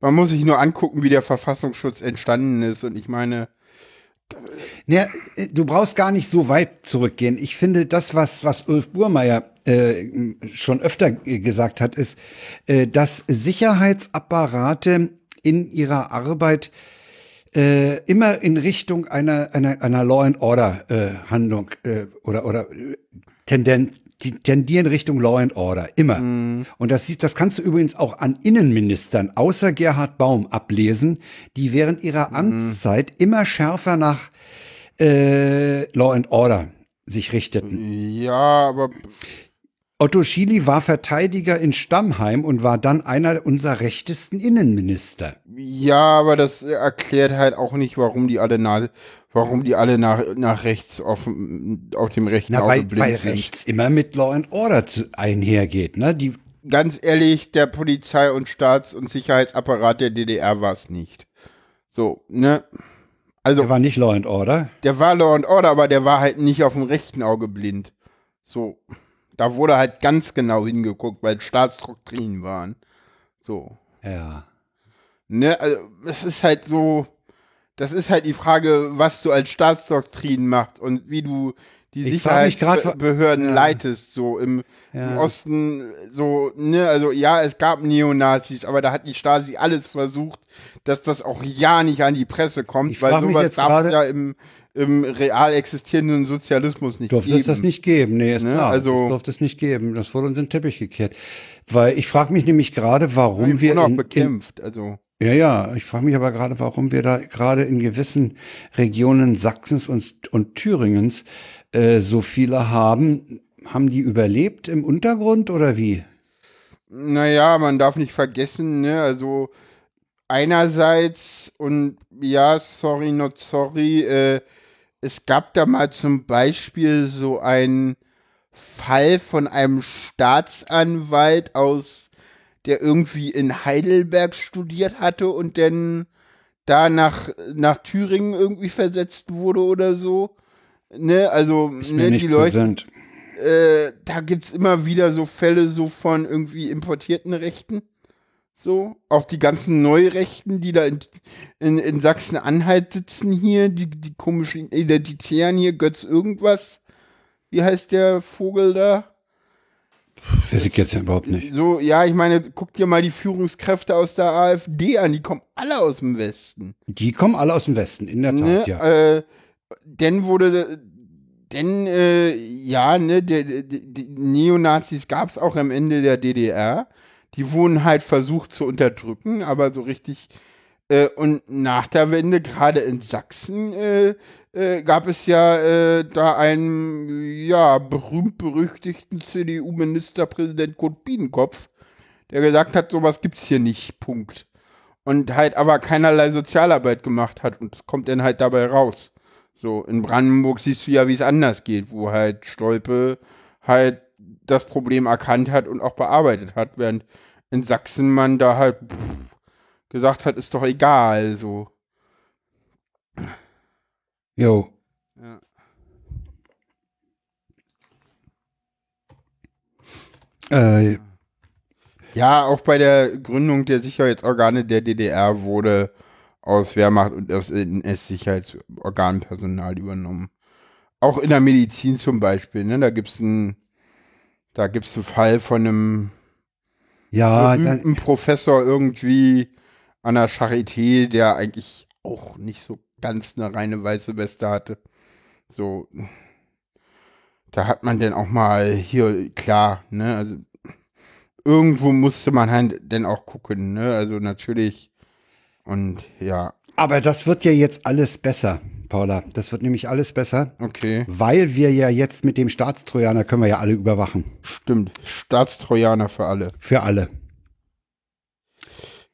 man muss sich nur angucken, wie der Verfassungsschutz entstanden ist und ich meine, Ja, äh, du brauchst gar nicht so weit zurückgehen. Ich finde, das, was, was Ulf Burmeier äh, schon öfter gesagt hat, ist, äh, dass Sicherheitsapparate in ihrer Arbeit äh, immer in Richtung einer, einer, einer Law and Order äh, Handlung äh, oder, oder äh, Tenden, die tendieren Richtung Law and Order, immer. Und das, das kannst du übrigens auch an Innenministern außer Gerhard Baum ablesen, die während ihrer Amtszeit immer schärfer nach äh, Law and Order sich richteten. ja, aber Otto Schily war Verteidiger in Stammheim und war dann einer unserer rechtesten Innenminister. ja, aber das erklärt halt auch nicht, warum die alle nach, warum die alle nach, nach rechts auf, auf dem rechten Na, Auge weil, blind weil sind. rechts immer mit Law and Order einhergeht. Ne? Die, ganz ehrlich, der Polizei- und Staats- und Sicherheitsapparat der DDR war es nicht. So, ne? Also, der war nicht Law and Order. der war Law and Order, aber der war halt nicht auf dem rechten Auge blind. So, da wurde halt ganz genau hingeguckt, weil Staatsdoktrinen waren. So, Ja. ne? Also, es ist halt so, das ist halt die Frage, was du als Staatsdoktrin machst und wie du die Ich Sicherheitsbehörden Ja. leitest, so im, im Ja. Osten, so, ne, also ja, es gab Neonazis, aber da hat die Stasi alles versucht, dass das auch ja nicht an die Presse kommt, Ich weil sowas gerade- ja im, im real existierenden Sozialismus nicht Durfte geben. es das nicht geben? Nee, ist Ne, klar. also- das durfte es nicht geben. Das wurde unter den Teppich gekehrt. Weil ich frage mich nämlich gerade, warum wir auch in, bekämpft, also. Ja, ja, ich frage mich aber gerade, warum wir da gerade in gewissen Regionen Sachsens und, und Thüringens äh, so viele haben. Haben die überlebt im Untergrund oder wie? Naja, man darf nicht vergessen, ne, also einerseits und ja, sorry, not sorry, äh, es gab da mal zum Beispiel so einen Fall von einem Staatsanwalt aus, der irgendwie in Heidelberg studiert hatte und dann da nach, nach Thüringen irgendwie versetzt wurde oder so. Ne, also, ne, die Leute, äh, da gibt's immer wieder so Fälle so von irgendwie importierten Rechten. So, auch die ganzen Neurechten, die da in, in, in Sachsen-Anhalt sitzen hier, die, die komischen Identitären hier, Götz irgendwas. Wie heißt der Vogel da? Das ich jetzt überhaupt nicht. So, ja, ich meine, guck dir mal die Führungskräfte aus der AfD an, die kommen alle aus dem Westen. Die kommen alle aus dem Westen, in der Tat, Ne? ja. Äh, dann wurde, denn, äh, ja, ne, der, der, die Neonazis gab es auch am Ende der DDR. Die wurden halt versucht zu unterdrücken, aber so richtig Äh, und nach der Wende, gerade in Sachsen, äh, äh, gab es ja äh, da einen ja, berühmt-berüchtigten CDU-Ministerpräsident Kurt Biedenkopf, der gesagt hat, sowas gibt's hier nicht, Punkt. Und halt aber keinerlei Sozialarbeit gemacht hat und kommt dann halt dabei raus. So, in Brandenburg siehst du ja, wie es anders geht, wo halt Stolpe halt das Problem erkannt hat und auch bearbeitet hat, während in Sachsen man da halt pff, gesagt hat, ist doch egal, so. Jo. Ja. Äh, Ja, auch bei der Gründung der Sicherheitsorgane der DDR wurde aus Wehrmacht und aus NS-Sicherheitsorganen Personal übernommen. Auch in der Medizin zum Beispiel, ne? Da gibt's einen, da gibt's einen Fall von einem ja, dann, berühmten Professor irgendwie an der Charité, der eigentlich auch nicht so ganz eine reine weiße Weste hatte. So, da hat man denn auch mal hier, klar, ne, also irgendwo musste man halt denn auch gucken, ne, also natürlich. Und ja, aber das wird ja jetzt alles besser, Paula. Das wird nämlich alles besser, okay, weil wir ja jetzt mit dem Staatstrojaner können wir ja alle überwachen. stimmt, Staatstrojaner für alle. Für alle.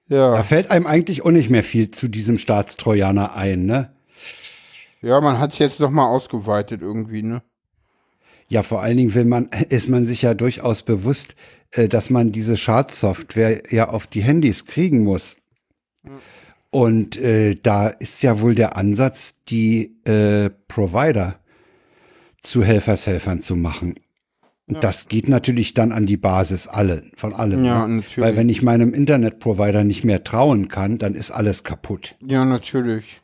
Da Ja, fällt einem eigentlich auch nicht mehr viel zu diesem Staatstrojaner ein, ne? ja, man hat es jetzt noch mal ausgeweitet irgendwie, ne? Ja, vor allen Dingen will man, ist man sich ja durchaus bewusst, äh, dass man diese Schadsoftware ja auf die Handys kriegen muss. Und äh, da ist ja wohl der Ansatz, die äh, Provider zu Helfershelfern zu machen. Und das geht natürlich dann an die Basis alle, von allem. Ja, ne? natürlich. Weil wenn ich meinem Internetprovider nicht mehr trauen kann, dann ist alles kaputt. Ja, natürlich.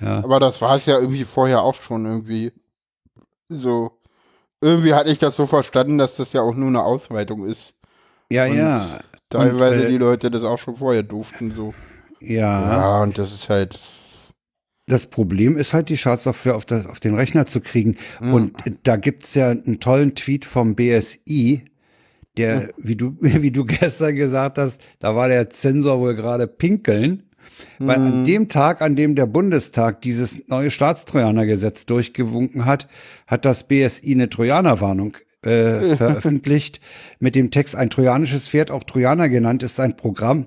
Ja. Aber das war es ja irgendwie vorher auch schon irgendwie. So. Irgendwie hatte ich das so verstanden, dass das ja auch nur eine Ausweitung ist. Ja, Und ja. Teilweise äh, die Leute das auch schon vorher durften, so. Ja. Ja, und das ist halt. Das Problem ist halt, die Schadsoftware auf, das, auf den Rechner zu kriegen. Und da gibt's ja einen tollen Tweet vom BSI, der, wie, du, wie du gestern gesagt hast, da war der Zensor wohl gerade pinkeln. Weil an dem Tag, an dem der Bundestag dieses neue Staatstrojanergesetz durchgewunken hat, hat das BSI eine Trojanerwarnung äh, veröffentlicht mit dem Text Ein trojanisches Pferd, auch Trojaner genannt, ist ein Programm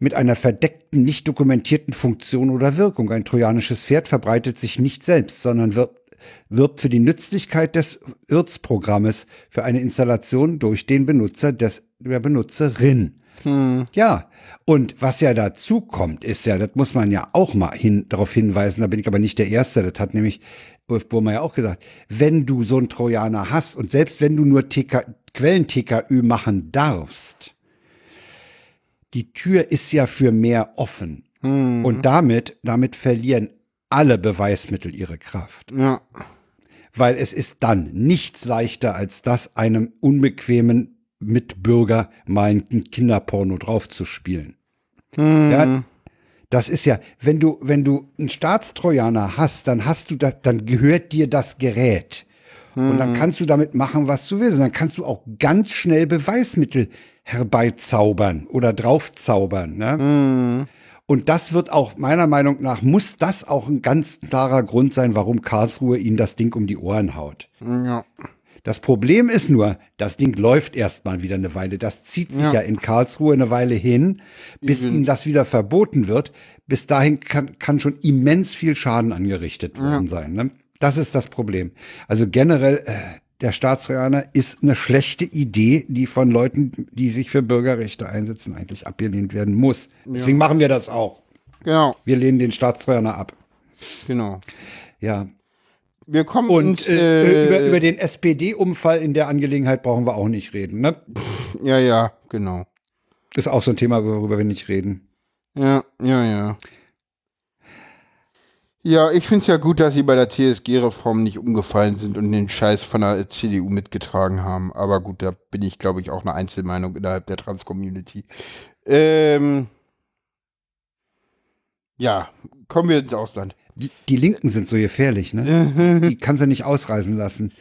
mit einer verdeckten, nicht dokumentierten Funktion oder Wirkung. Ein trojanisches Pferd verbreitet sich nicht selbst, sondern wirbt, wirbt für die Nützlichkeit des Wirtsprogrammes für eine Installation durch den Benutzer des, der Benutzerin. Ja, und was ja dazu kommt, ist ja, das muss man ja auch mal hin, darauf hinweisen, da bin ich aber nicht der Erste, das hat nämlich Ulf Burmer ja auch gesagt, wenn du so einen Trojaner hast und selbst wenn du nur TK, Quellen-TKÜ machen darfst, die Tür ist ja für mehr offen. Und damit, damit verlieren alle Beweismittel ihre Kraft. Ja. Weil es ist dann nichts leichter, als das einem unbequemen Mitbürger mal ein Kinderporno draufzuspielen. Ja, das ist ja, wenn du, wenn du einen Staatstrojaner hast, dann hast du das, dann gehört dir das Gerät. Und dann kannst du damit machen, was du willst. Und dann kannst du auch ganz schnell Beweismittel herbeizaubern oder draufzaubern. Ne? Und das wird auch, meiner Meinung nach, muss das auch ein ganz klarer Grund sein, warum Karlsruhe ihnen das Ding um die Ohren haut. Ja. Das Problem ist nur, das Ding läuft erstmal wieder eine Weile. Das zieht sich ja, Ja. in Karlsruhe eine Weile hin, bis Eben. ihnen das wieder verboten wird. Bis dahin kann, kann schon immens viel Schaden angerichtet worden sein. Ne? Das ist das Problem. Also generell, äh, der Staatstrojaner ist eine schlechte Idee, die von Leuten, die sich für Bürgerrechte einsetzen, eigentlich abgelehnt werden muss. Deswegen machen wir das auch. Genau, Wir lehnen den Staatstrojaner ab. genau. Ja. Wir kommen Und uns, äh, äh, über, über den SPD-Umfall in der Angelegenheit brauchen wir auch nicht reden. Ne? Ja, ja, genau. Das ist auch so ein Thema, worüber wir nicht reden. Ja, ja, ja. Ja, ich finde es ja gut, dass sie bei der TSG-Reform nicht umgefallen sind und den Scheiß von der CDU mitgetragen haben. Aber gut, da bin ich, glaube ich, auch eine Einzelmeinung innerhalb der Trans-Community. Ähm, ja, kommen wir ins Ausland. Die, die Linken sind so gefährlich, ne? Die kannst du nicht ausreisen lassen.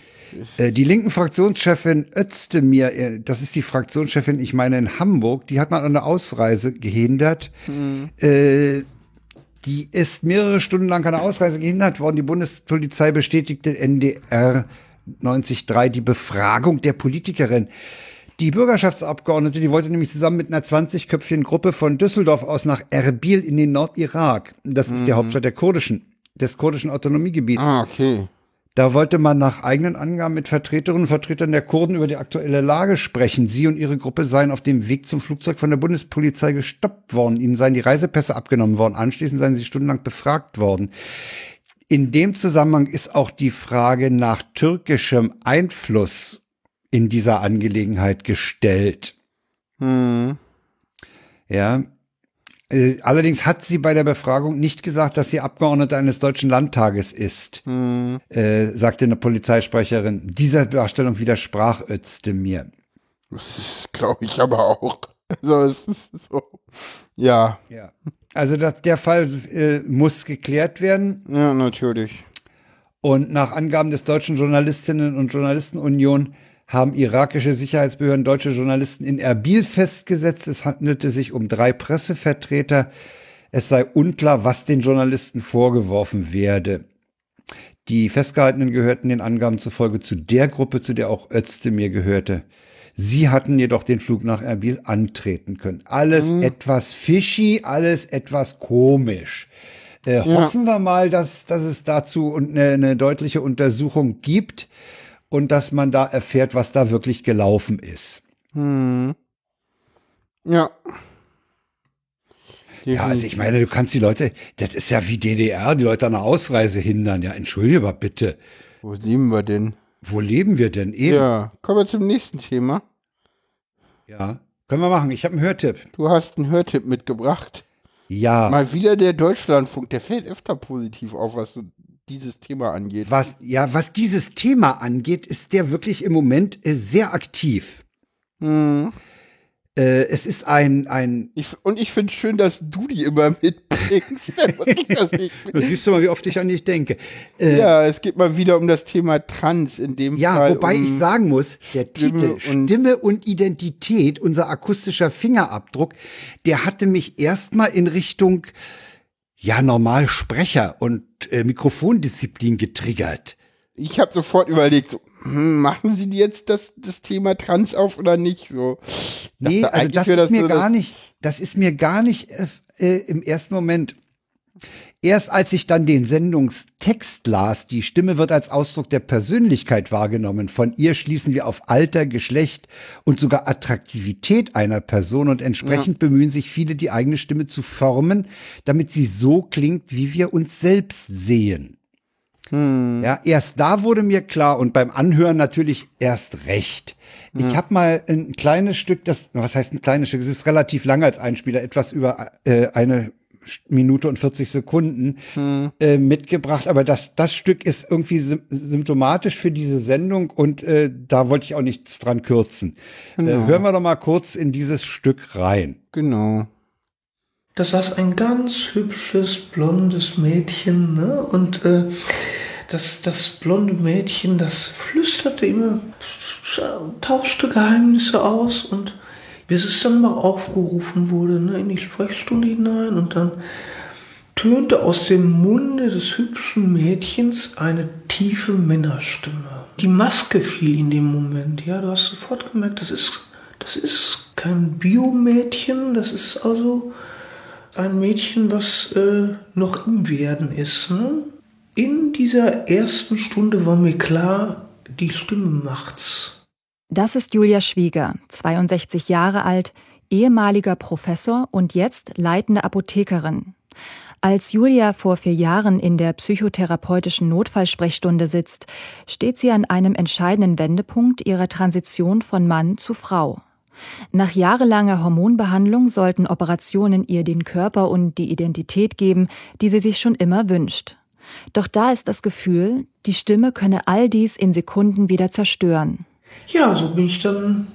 Äh, die linken Fraktionschefin Özdemir, äh, das ist die Fraktionschefin, ich meine in Hamburg, die hat man an der Ausreise gehindert. Mhm. Äh, die ist mehrere Stunden lang an der Ausreise gehindert worden. Die Bundespolizei bestätigte NDR 93 die Befragung der Politikerin. Die Bürgerschaftsabgeordnete, die wollte nämlich zusammen mit einer 20-köpfigen Gruppe von Düsseldorf aus nach Erbil in den Nordirak. Das ist mhm. die Hauptstadt der kurdischen, des kurdischen Autonomiegebiets. Ah, okay. Da wollte man nach eigenen Angaben mit Vertreterinnen und Vertretern der Kurden über die aktuelle Lage sprechen. Sie und ihre Gruppe seien auf dem Weg zum Flugzeug von der Bundespolizei gestoppt worden. Ihnen seien die Reisepässe abgenommen worden. Anschließend seien sie stundenlang befragt worden. In dem Zusammenhang ist auch die Frage nach türkischem Einfluss in dieser Angelegenheit gestellt. Hm. Ja. Äh, allerdings hat sie bei der Befragung nicht gesagt, dass sie Abgeordnete eines deutschen Landtages ist, hm. äh, sagte eine Polizeisprecherin. Dieser Darstellung widersprach Özdemir. Das glaube ich aber auch. Also es ist so. Ja. Ja. Also das, der Fall äh, muss geklärt werden. Ja, natürlich. Und nach Angaben des Deutschen Journalistinnen und Journalistenunion haben irakische Sicherheitsbehörden deutsche Journalisten in Erbil festgesetzt. Es handelte sich um drei Pressevertreter. Es sei unklar, was den Journalisten vorgeworfen werde. Die Festgehaltenen gehörten den Angaben zufolge zu der Gruppe, zu der auch Özdemir gehörte. Sie hatten jedoch den Flug nach Erbil antreten können. Alles mhm. etwas fishy, alles etwas komisch. Äh, ja. Hoffen wir mal, dass, dass es dazu eine, eine deutliche Untersuchung gibt und dass man da erfährt, was da wirklich gelaufen ist. Hm. Ja. Ja, also ich meine, du kannst die Leute, das ist ja wie DDR, die Leute an der Ausreise hindern. Ja, entschuldige mal bitte. Wo leben wir denn? Wo leben wir denn eben? Ja, kommen wir zum nächsten Thema. Ja, können wir machen. Ich habe einen Hörtipp. Du hast einen Hörtipp mitgebracht. Ja. Mal wieder der Deutschlandfunk, der fällt öfter positiv auf, was so dieses Thema angeht. Was, ja, was dieses Thema angeht, ist der wirklich im Moment äh, sehr aktiv. Hm. Äh, es ist ein. ein ich, und ich finde es schön, dass du die immer mitbringst. du siehst du mal, wie oft ich an dich denke. Äh, ja, es geht mal wieder um das Thema Trans in dem ja, Fall. Ja, wobei um ich sagen muss, der Stimme Titel und Stimme und Identität, unser akustischer Fingerabdruck, der hatte mich erstmal in Richtung ja normal Sprecher und äh, Mikrofondisziplin getriggert. Ich habe sofort überlegt, so, hm, machen Sie jetzt das, das Thema Trans auf oder nicht? So, nee, also das ist das mir so gar nicht, das ist mir gar nicht äh, äh, im ersten Moment Erst als ich dann den Sendungstext las, die Stimme wird als Ausdruck der Persönlichkeit wahrgenommen. Von ihr schließen wir auf Alter, Geschlecht und sogar Attraktivität einer Person und entsprechend ja. bemühen sich viele, die eigene Stimme zu formen, damit sie so klingt, wie wir uns selbst sehen. Hm. Ja, erst da wurde mir klar und beim Anhören natürlich erst recht. Ja. Ich habe mal ein kleines Stück, das, was heißt ein kleines Stück, es ist relativ lang als Einspieler, etwas über äh, eine Minute und 40 Sekunden hm. äh, mitgebracht. Aber das, das Stück ist irgendwie symptomatisch für diese Sendung und äh, da wollte ich auch nichts dran kürzen. Äh, genau. Äh, hören wir doch mal kurz in dieses Stück rein. Genau. Da saß ein ganz hübsches, blondes Mädchen, ne? Und äh, das, das blonde Mädchen, das flüsterte immer, tauschte Geheimnisse aus und bis es dann mal aufgerufen wurde ne, in die Sprechstunde hinein und dann tönte aus dem Munde des hübschen Mädchens eine tiefe Männerstimme. Die Maske fiel in dem Moment, ja, du hast sofort gemerkt, das ist, das ist kein Biomädchen, das ist also ein Mädchen, was äh, noch im Werden ist. Ne? In dieser ersten Stunde war mir klar, die Stimme macht's. Das ist Julia Schwieger, 62 Jahre alt, ehemaliger Professor und jetzt leitende Apothekerin. Als Julia vor vier Jahren in der psychotherapeutischen Notfallsprechstunde sitzt, steht sie an einem entscheidenden Wendepunkt ihrer Transition von Mann zu Frau. Nach jahrelanger Hormonbehandlung sollten Operationen ihr den Körper und die Identität geben, die sie sich schon immer wünscht. Doch da ist das Gefühl, die Stimme könne all dies in Sekunden wieder zerstören. Ja, so bin ich dann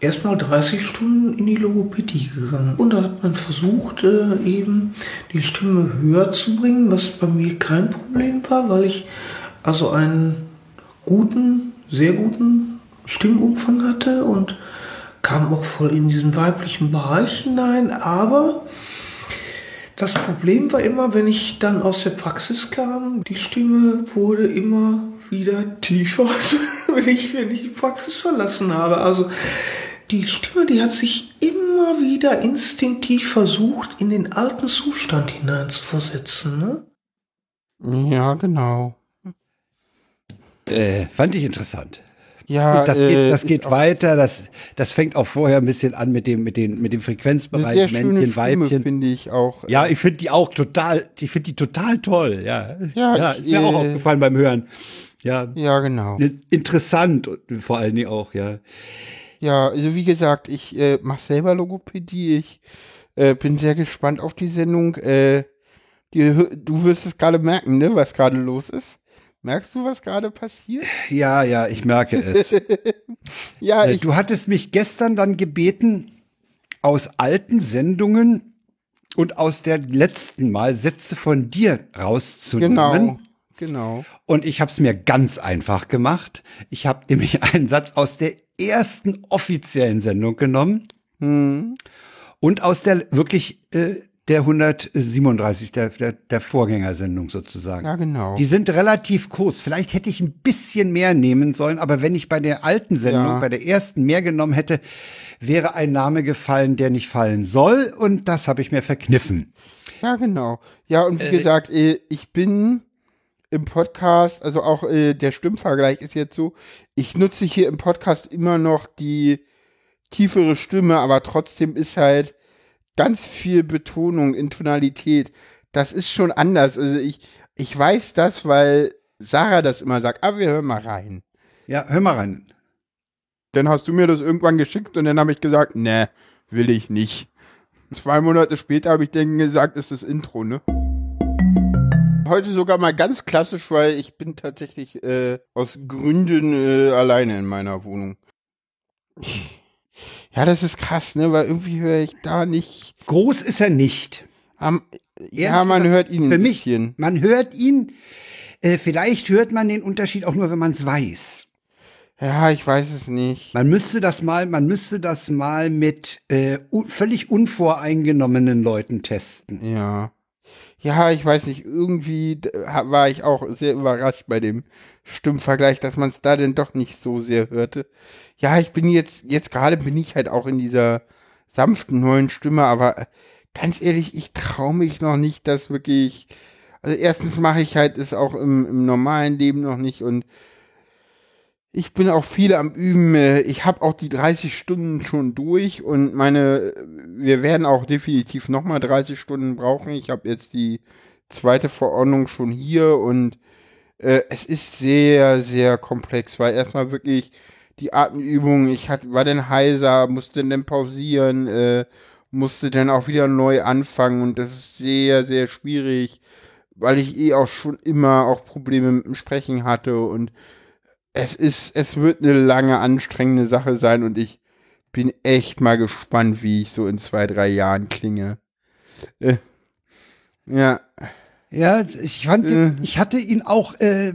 erstmal 30 Stunden in die Logopädie gegangen. Und da hat man versucht, äh, eben die Stimme höher zu bringen, was bei mir kein Problem war, weil ich also einen guten, sehr guten Stimmumfang hatte und kam auch voll in diesen weiblichen Bereich hinein, aber das Problem war immer, wenn ich dann aus der Praxis kam, die Stimme wurde immer wieder tiefer, wenn ich, wenn ich die Praxis verlassen habe. Also die Stimme, die hat sich immer wieder instinktiv versucht, in den alten Zustand hineinzuversetzen. Ne? Ja, genau. Äh, fand ich interessant. Ja, das äh, geht, das ist geht auch weiter. Das, das fängt auch vorher ein bisschen an mit dem, mit den, mit dem Frequenzbereich sehr schöne Männchen, Stimme, Weibchen. finde ich auch. Ja, ich finde die auch total, ich finde die total toll. Ja, Ja, ist ich, mir auch äh, aufgefallen beim Hören. Ja, Ja, genau. interessant und vor allen Dingen auch, ja. Ja, also wie gesagt, ich äh, mache selber Logopädie. Ich äh, bin sehr gespannt auf die Sendung. Äh, die, du wirst es gerade merken, ne, was gerade los ist. Merkst du, was gerade passiert? Ja, ja, ich merke es. Ja, Äh, ich, du hattest mich gestern dann gebeten, aus alten Sendungen und aus der letzten Mal Sätze von dir rauszunehmen. genau, genau. Und ich habe es mir ganz einfach gemacht. Ich habe nämlich einen Satz aus der ersten offiziellen Sendung genommen Hm. und aus der wirklich äh, der 137, der, der, der Vorgängersendung sozusagen. Ja, genau. Die sind relativ kurz. Vielleicht hätte ich ein bisschen mehr nehmen sollen, aber wenn ich bei der alten Sendung, Ja. bei der ersten mehr genommen hätte, wäre ein Name gefallen, der nicht fallen soll. Und das habe ich mir verkniffen. Ja, genau. Ja, und wie gesagt, äh, ich bin im Podcast, also auch äh, der Stimmvergleich ist jetzt so, ich nutze hier im Podcast immer noch die tiefere Stimme, aber trotzdem ist halt ganz viel Betonung in Tonalität. Das ist schon anders. Also ich, ich weiß das, weil Sarah das immer sagt. Ah, wir hören mal rein. Ja, hör mal rein. Dann hast du mir das irgendwann geschickt und dann habe ich gesagt, ne, will ich nicht. Zwei Monate später habe ich dann gesagt, ist das Intro, ne? Heute sogar mal ganz klassisch, weil ich bin tatsächlich äh, aus Gründen äh, alleine in meiner Wohnung. Ja, das ist krass, ne? Weil irgendwie höre ich da nicht. Groß ist er nicht. Am, ja, man hört ihn Für ein mich, bisschen. man hört ihn. Äh, vielleicht hört man den Unterschied auch nur, wenn man es weiß. Ja, ich weiß es nicht. Man müsste das mal, man müsste das mal mit äh, un völlig unvoreingenommenen Leuten testen. Ja. Ja, ich weiß nicht, irgendwie war ich auch sehr überrascht bei dem Stimmvergleich, dass man es da denn doch nicht so sehr hörte. Ja, ich bin jetzt, jetzt gerade bin ich halt auch in dieser sanften neuen Stimme, aber äh, ganz ehrlich, ich traue mich noch nicht, dass wirklich, also erstens mache ich halt es auch im, im normalen Leben noch nicht und ich bin auch viel am Üben. äh, Ich habe auch die 30 Stunden schon durch und meine, wir werden auch definitiv nochmal 30 Stunden brauchen. Ich habe jetzt die zweite Verordnung schon hier und äh, es ist sehr, sehr komplex, weil erstmal wirklich die Atemübungen, ich hat, war dann heiser, musste dann pausieren, äh, musste dann auch wieder neu anfangen und das ist sehr, sehr schwierig, weil ich eh auch schon immer auch Probleme mit dem Sprechen hatte und es ist, es wird eine lange, anstrengende Sache sein und ich bin echt mal gespannt, wie ich so in zwei, drei Jahren klinge. Äh, ja, Ja, ich fand, Äh. ich hatte ihn auch, äh,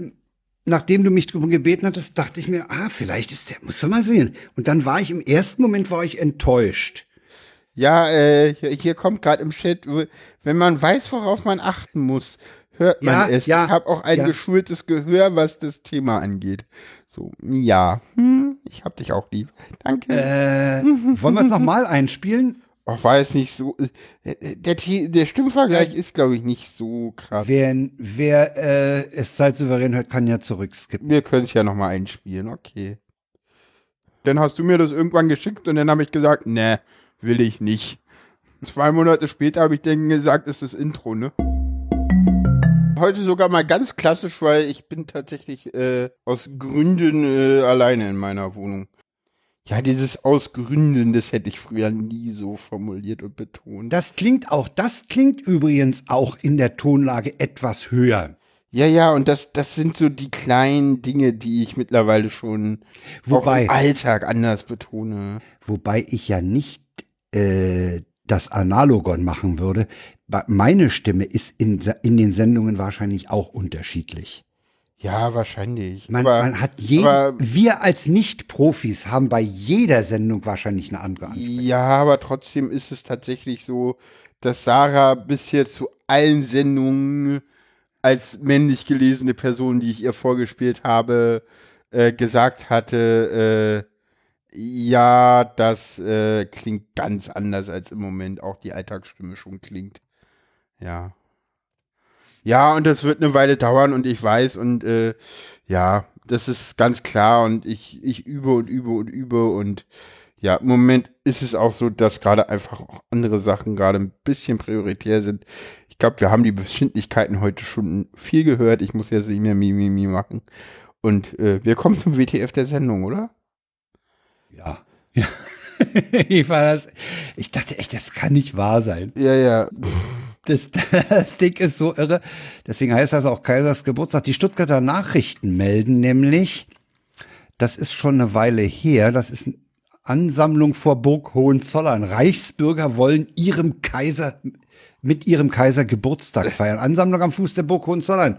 nachdem du mich darum gebeten hattest, dachte ich mir, ah, vielleicht ist der, muss du mal sehen. Und dann war ich im ersten Moment war ich enttäuscht. ja, äh, hier, kommt gerade im Chat, wenn man weiß, worauf man achten muss, hört man Ja, es. ja, ich habe auch ein ja. geschultes Gehör, was das Thema angeht. So, ja, hm, ich hab dich auch lieb. Danke. Äh, wollen wir es nochmal einspielen? Ach, war es nicht so. äh, Der, The- der Stimmvergleich ist, glaube ich, nicht so krass. Wer, wer äh, es zeitsouverän hört, kann ja zurückskippen. Wir können es ja nochmal einspielen, okay. Dann hast du mir das irgendwann geschickt und dann habe ich gesagt, ne, will ich nicht. Zwei Monate später habe ich dann gesagt, ist das Intro, ne? Heute sogar mal ganz klassisch, weil ich bin tatsächlich äh, aus Gründen äh, alleine in meiner Wohnung. Ja, dieses aus Gründen, das hätte ich früher nie so formuliert und betont. Das klingt auch, das klingt übrigens auch in der Tonlage etwas höher. Ja, ja, und das, das sind so die kleinen Dinge, die ich mittlerweile schon Wobei- auch im Alltag anders betone. Wobei ich ja nicht äh, das Analogon machen würde. Meine Stimme ist in, in den Sendungen wahrscheinlich auch unterschiedlich. Ja, wahrscheinlich. Man, aber, man hat jeden, aber- wir als Nicht-Profis haben bei jeder Sendung wahrscheinlich eine andere Ansprechung. Ja, aber trotzdem ist es tatsächlich so, dass Sarah bisher zu allen Sendungen als männlich gelesene Person, die ich ihr vorgespielt habe, äh, gesagt hatte, äh, ja, das äh, klingt ganz anders als im Moment auch die Alltagsstimme schon klingt. Ja. Ja, und das wird eine Weile dauern und ich weiß und äh, ja, das ist ganz klar und ich, ich übe und übe und übe und ja, im Moment ist es auch so, dass gerade einfach auch andere Sachen gerade ein bisschen prioritär sind. Ich glaube, wir haben die Befindlichkeiten heute schon viel gehört. Ich muss jetzt nicht mehr Mimimi machen. Und äh, wir kommen zum WTF der Sendung, oder? Ja. ich, war das, ich dachte echt, das kann nicht wahr sein. Ja, ja. Das, das Ding ist so irre. Deswegen heißt das auch Kaisers Geburtstag. Die Stuttgarter Nachrichten melden nämlich, das ist schon eine Weile her, das ist eine Ansammlung vor Burg Hohenzollern. Reichsbürger wollen ihrem Kaiser, mit ihrem Kaiser Geburtstag feiern. Ansammlung am Fuß der Burg Hohenzollern.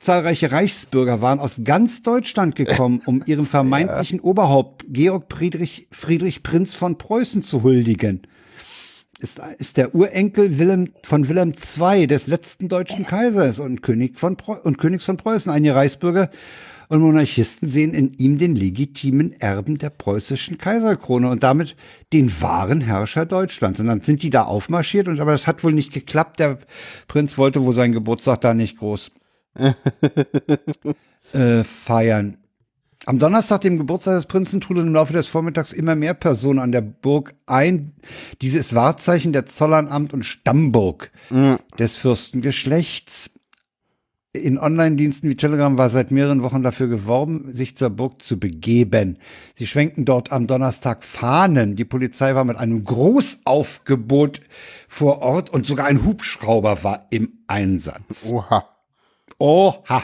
Zahlreiche Reichsbürger waren aus ganz Deutschland gekommen, um ihrem vermeintlichen Oberhaupt Georg Friedrich, Friedrich Prinz von Preußen zu huldigen ist, ist der Urenkel Wilhelm, von Wilhelm II, des letzten deutschen Kaisers und, König von Preu und Königs von Preußen. Einige Reichsbürger und Monarchisten sehen in ihm den legitimen Erben der preußischen Kaiserkrone und damit den wahren Herrscher Deutschlands. Und dann sind die da aufmarschiert, und aber das hat wohl nicht geklappt. Der Prinz wollte wohl seinen Geburtstag da nicht groß äh, feiern. Am Donnerstag, dem Geburtstag des Prinzen, trudeln im Laufe des Vormittags immer mehr Personen an der Burg ein. Dieses Wahrzeichen der Zollernammt und Stammburg des Fürstengeschlechts. In Online-Diensten wie Telegram war seit mehreren Wochen dafür geworben, sich zur Burg zu begeben. Sie schwenken dort am Donnerstag Fahnen. Die Polizei war mit einem Großaufgebot vor Ort und sogar ein Hubschrauber war im Einsatz. Oha. Oha.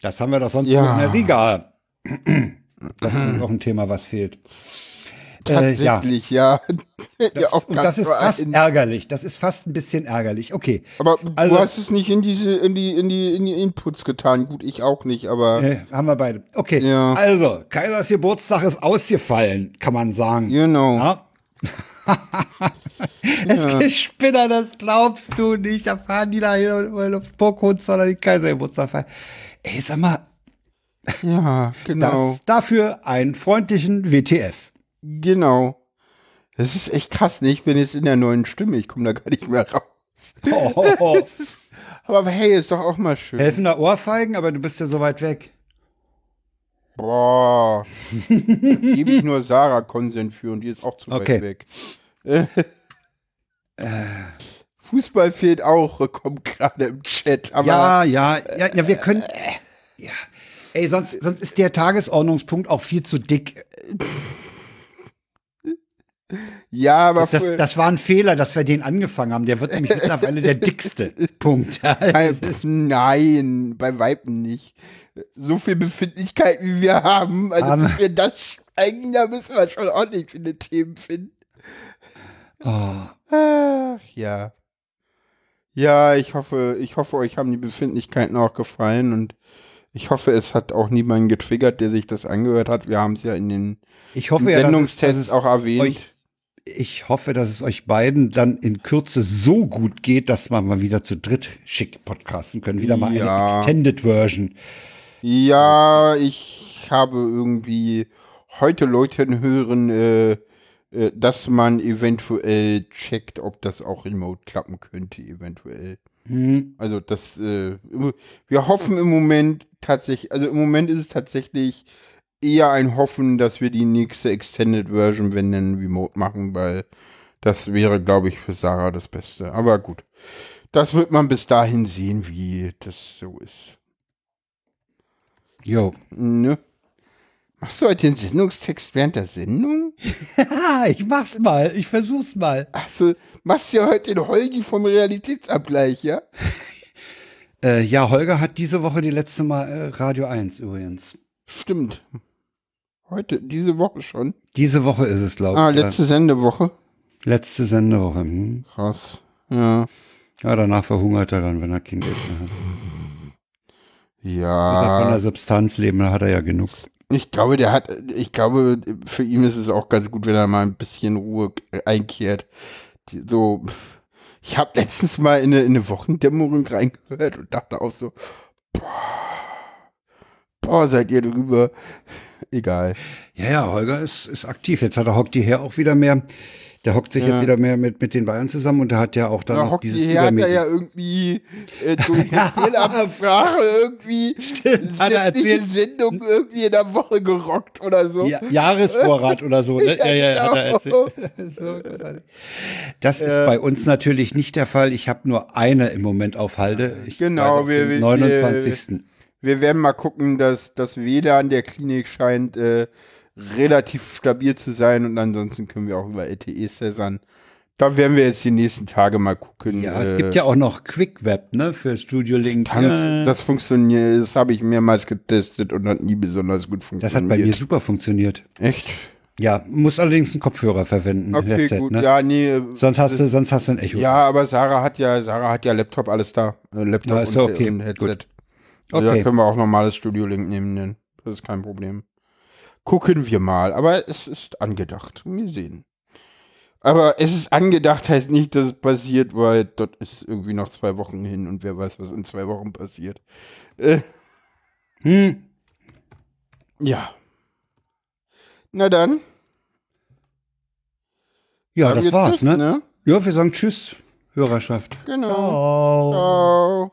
Das haben wir doch sonst Ja. in der Riga. Das ist auch ein Thema, was fehlt. Äh, ja, Tatsächlich, ja. ja auf und das ist fast ärgerlich. Das ist fast ein bisschen ärgerlich. Okay. Aber Also- du hast es nicht in diese, in die, in die, in die Inputs getan. Gut, ich auch nicht, aber Äh, haben wir beide. Okay. Ja. Also, Kaisers Geburtstag ist ausgefallen, kann man sagen. genau. Ja. Es gibt Spinner, das glaubst du nicht. Da fahren die da hin und wollen auf Burg Hohenzollern die Kaisergeburtstag feiern. Ey, sag mal, Ja, genau. das, dafür einen freundlichen WTF. Genau. Das ist echt krass, ne? Ich bin jetzt in der neuen Stimme, ich komme da gar nicht mehr raus. Oh, oh, oh. Aber hey, ist doch auch mal schön. Helfender Ohrfeigen, aber du bist ja so weit weg. Boah. Gebe ich nur Sarah Konsent für und die ist auch zu Okay. weit weg. Fußball fehlt auch, kommt gerade im Chat. Ja, ja, ja, ja, wir können. Ja. Ey, sonst, sonst ist der Tagesordnungspunkt auch viel zu dick. ja, aber Das, das war ein Fehler, dass wir den angefangen haben. Der wird nämlich mittlerweile der dickste Punkt. Nein, bei Weitem nicht. So viel Befindlichkeit, wie wir haben, also wenn wir das sprengen, da müssen wir schon ordentlich viele Themen finden. Oh, Ach, ja. Ja, ich hoffe, ich hoffe, euch haben die Befindlichkeiten auch gefallen und ich hoffe, es hat auch niemanden getriggert, der sich das angehört hat. Wir haben es ja in den ich hoffe ja, dass es, dass Sendungstests es auch erwähnt. euch, ich hoffe, dass es euch beiden dann in Kürze so gut geht, dass wir mal wieder zu dritt schick podcasten können. Wieder mal Ja. eine Extended Version. Ja, ich habe irgendwie heute Leuten hören, äh, dass man eventuell checkt, ob das auch remote klappen könnte, eventuell. Hm. Also das, äh, wir hoffen im Moment tatsächlich, also im Moment ist es tatsächlich eher ein Hoffen, dass wir die nächste Extended Version, wenn dann remote machen, weil das wäre, glaube ich, für Sarah das Beste. Aber gut, das wird man bis dahin sehen, wie das so ist. Jo. Ne? Machst du heute den Sendungstext während der Sendung? ich mach's mal. Ich versuch's mal. Achso, machst du ja heute den Holgi vom Realitätsabgleich, ja? Äh, ja, Holger hat diese Woche die letzte Mal äh, Radio 1 übrigens. Stimmt. Heute, diese Woche schon. Diese Woche ist es, glaube ich. Ah, ja. letzte Sendewoche. letzte Sendewoche. Hm. Krass. Ja. Ja, danach verhungert er dann, wenn er mehr hat. Muss er von Ja, der Substanz leben, da hat er ja genug. Ich glaube, der hat, ich glaube, für ihn ist es auch ganz gut, wenn er mal ein bisschen Ruhe einkehrt. Die, so, ich habe letztens mal in eine, in eine Wochendämmerung reingehört und dachte auch so, boah, boah, seid ihr drüber. Egal. Ja, ja, Holger ist, ist aktiv. Jetzt hat er hockt die her auch wieder mehr. Der hockt sich Ja. jetzt wieder mehr mit, mit den Bayern zusammen und der hat ja auch dann Da noch hockt dieses die her, hat er Übermedien- ja irgendwie äh, durch eine Fehlabsprache irgendwie hat er erzählt. Sendung irgendwie in der Woche gerockt oder so. Ja, Jahresvorrat oder so. Ne? Ja, ja, hat er genau. erzählt. So. Das ist bei uns natürlich nicht der Fall. Ich habe nur eine im Moment auf Halde. Ich Genau, wir- wir- 29. Wir werden mal gucken, dass das WLAN der Klinik scheint äh, relativ stabil zu sein und ansonsten können wir auch über LTE sessern. Da werden wir jetzt die nächsten Tage mal gucken. Ja, äh, es gibt ja auch noch QuickWeb, ne, für Studio Link. kann, Ja, Das funktioniert, das habe ich mehrmals getestet und hat nie besonders gut das funktioniert. hat bei mir super funktioniert. Echt? Ja, muss allerdings einen Kopfhörer verwenden. Okay, Headset, gut. ne? Ja, nee. Sonst hast du, sonst hast du ein Echo. Ja, aber Sarah hat ja, Sarah hat ja Laptop alles da. Äh, Laptop Ja, und, okay. und Headset. Gut. Also Okay. Da können wir auch normales Studio Link nehmen. ne? Das ist kein Problem. Gucken wir mal. Aber es ist angedacht. Wir sehen. Aber es ist angedacht heißt nicht, dass es passiert, weil dort ist irgendwie noch zwei Wochen hin und wer weiß, was in zwei Wochen passiert. Äh, Hm, ja. Na dann. ja sagen das war's, Tschüss, ne? Ja, wir sagen Tschüss, Hörerschaft. Genau. Ciao.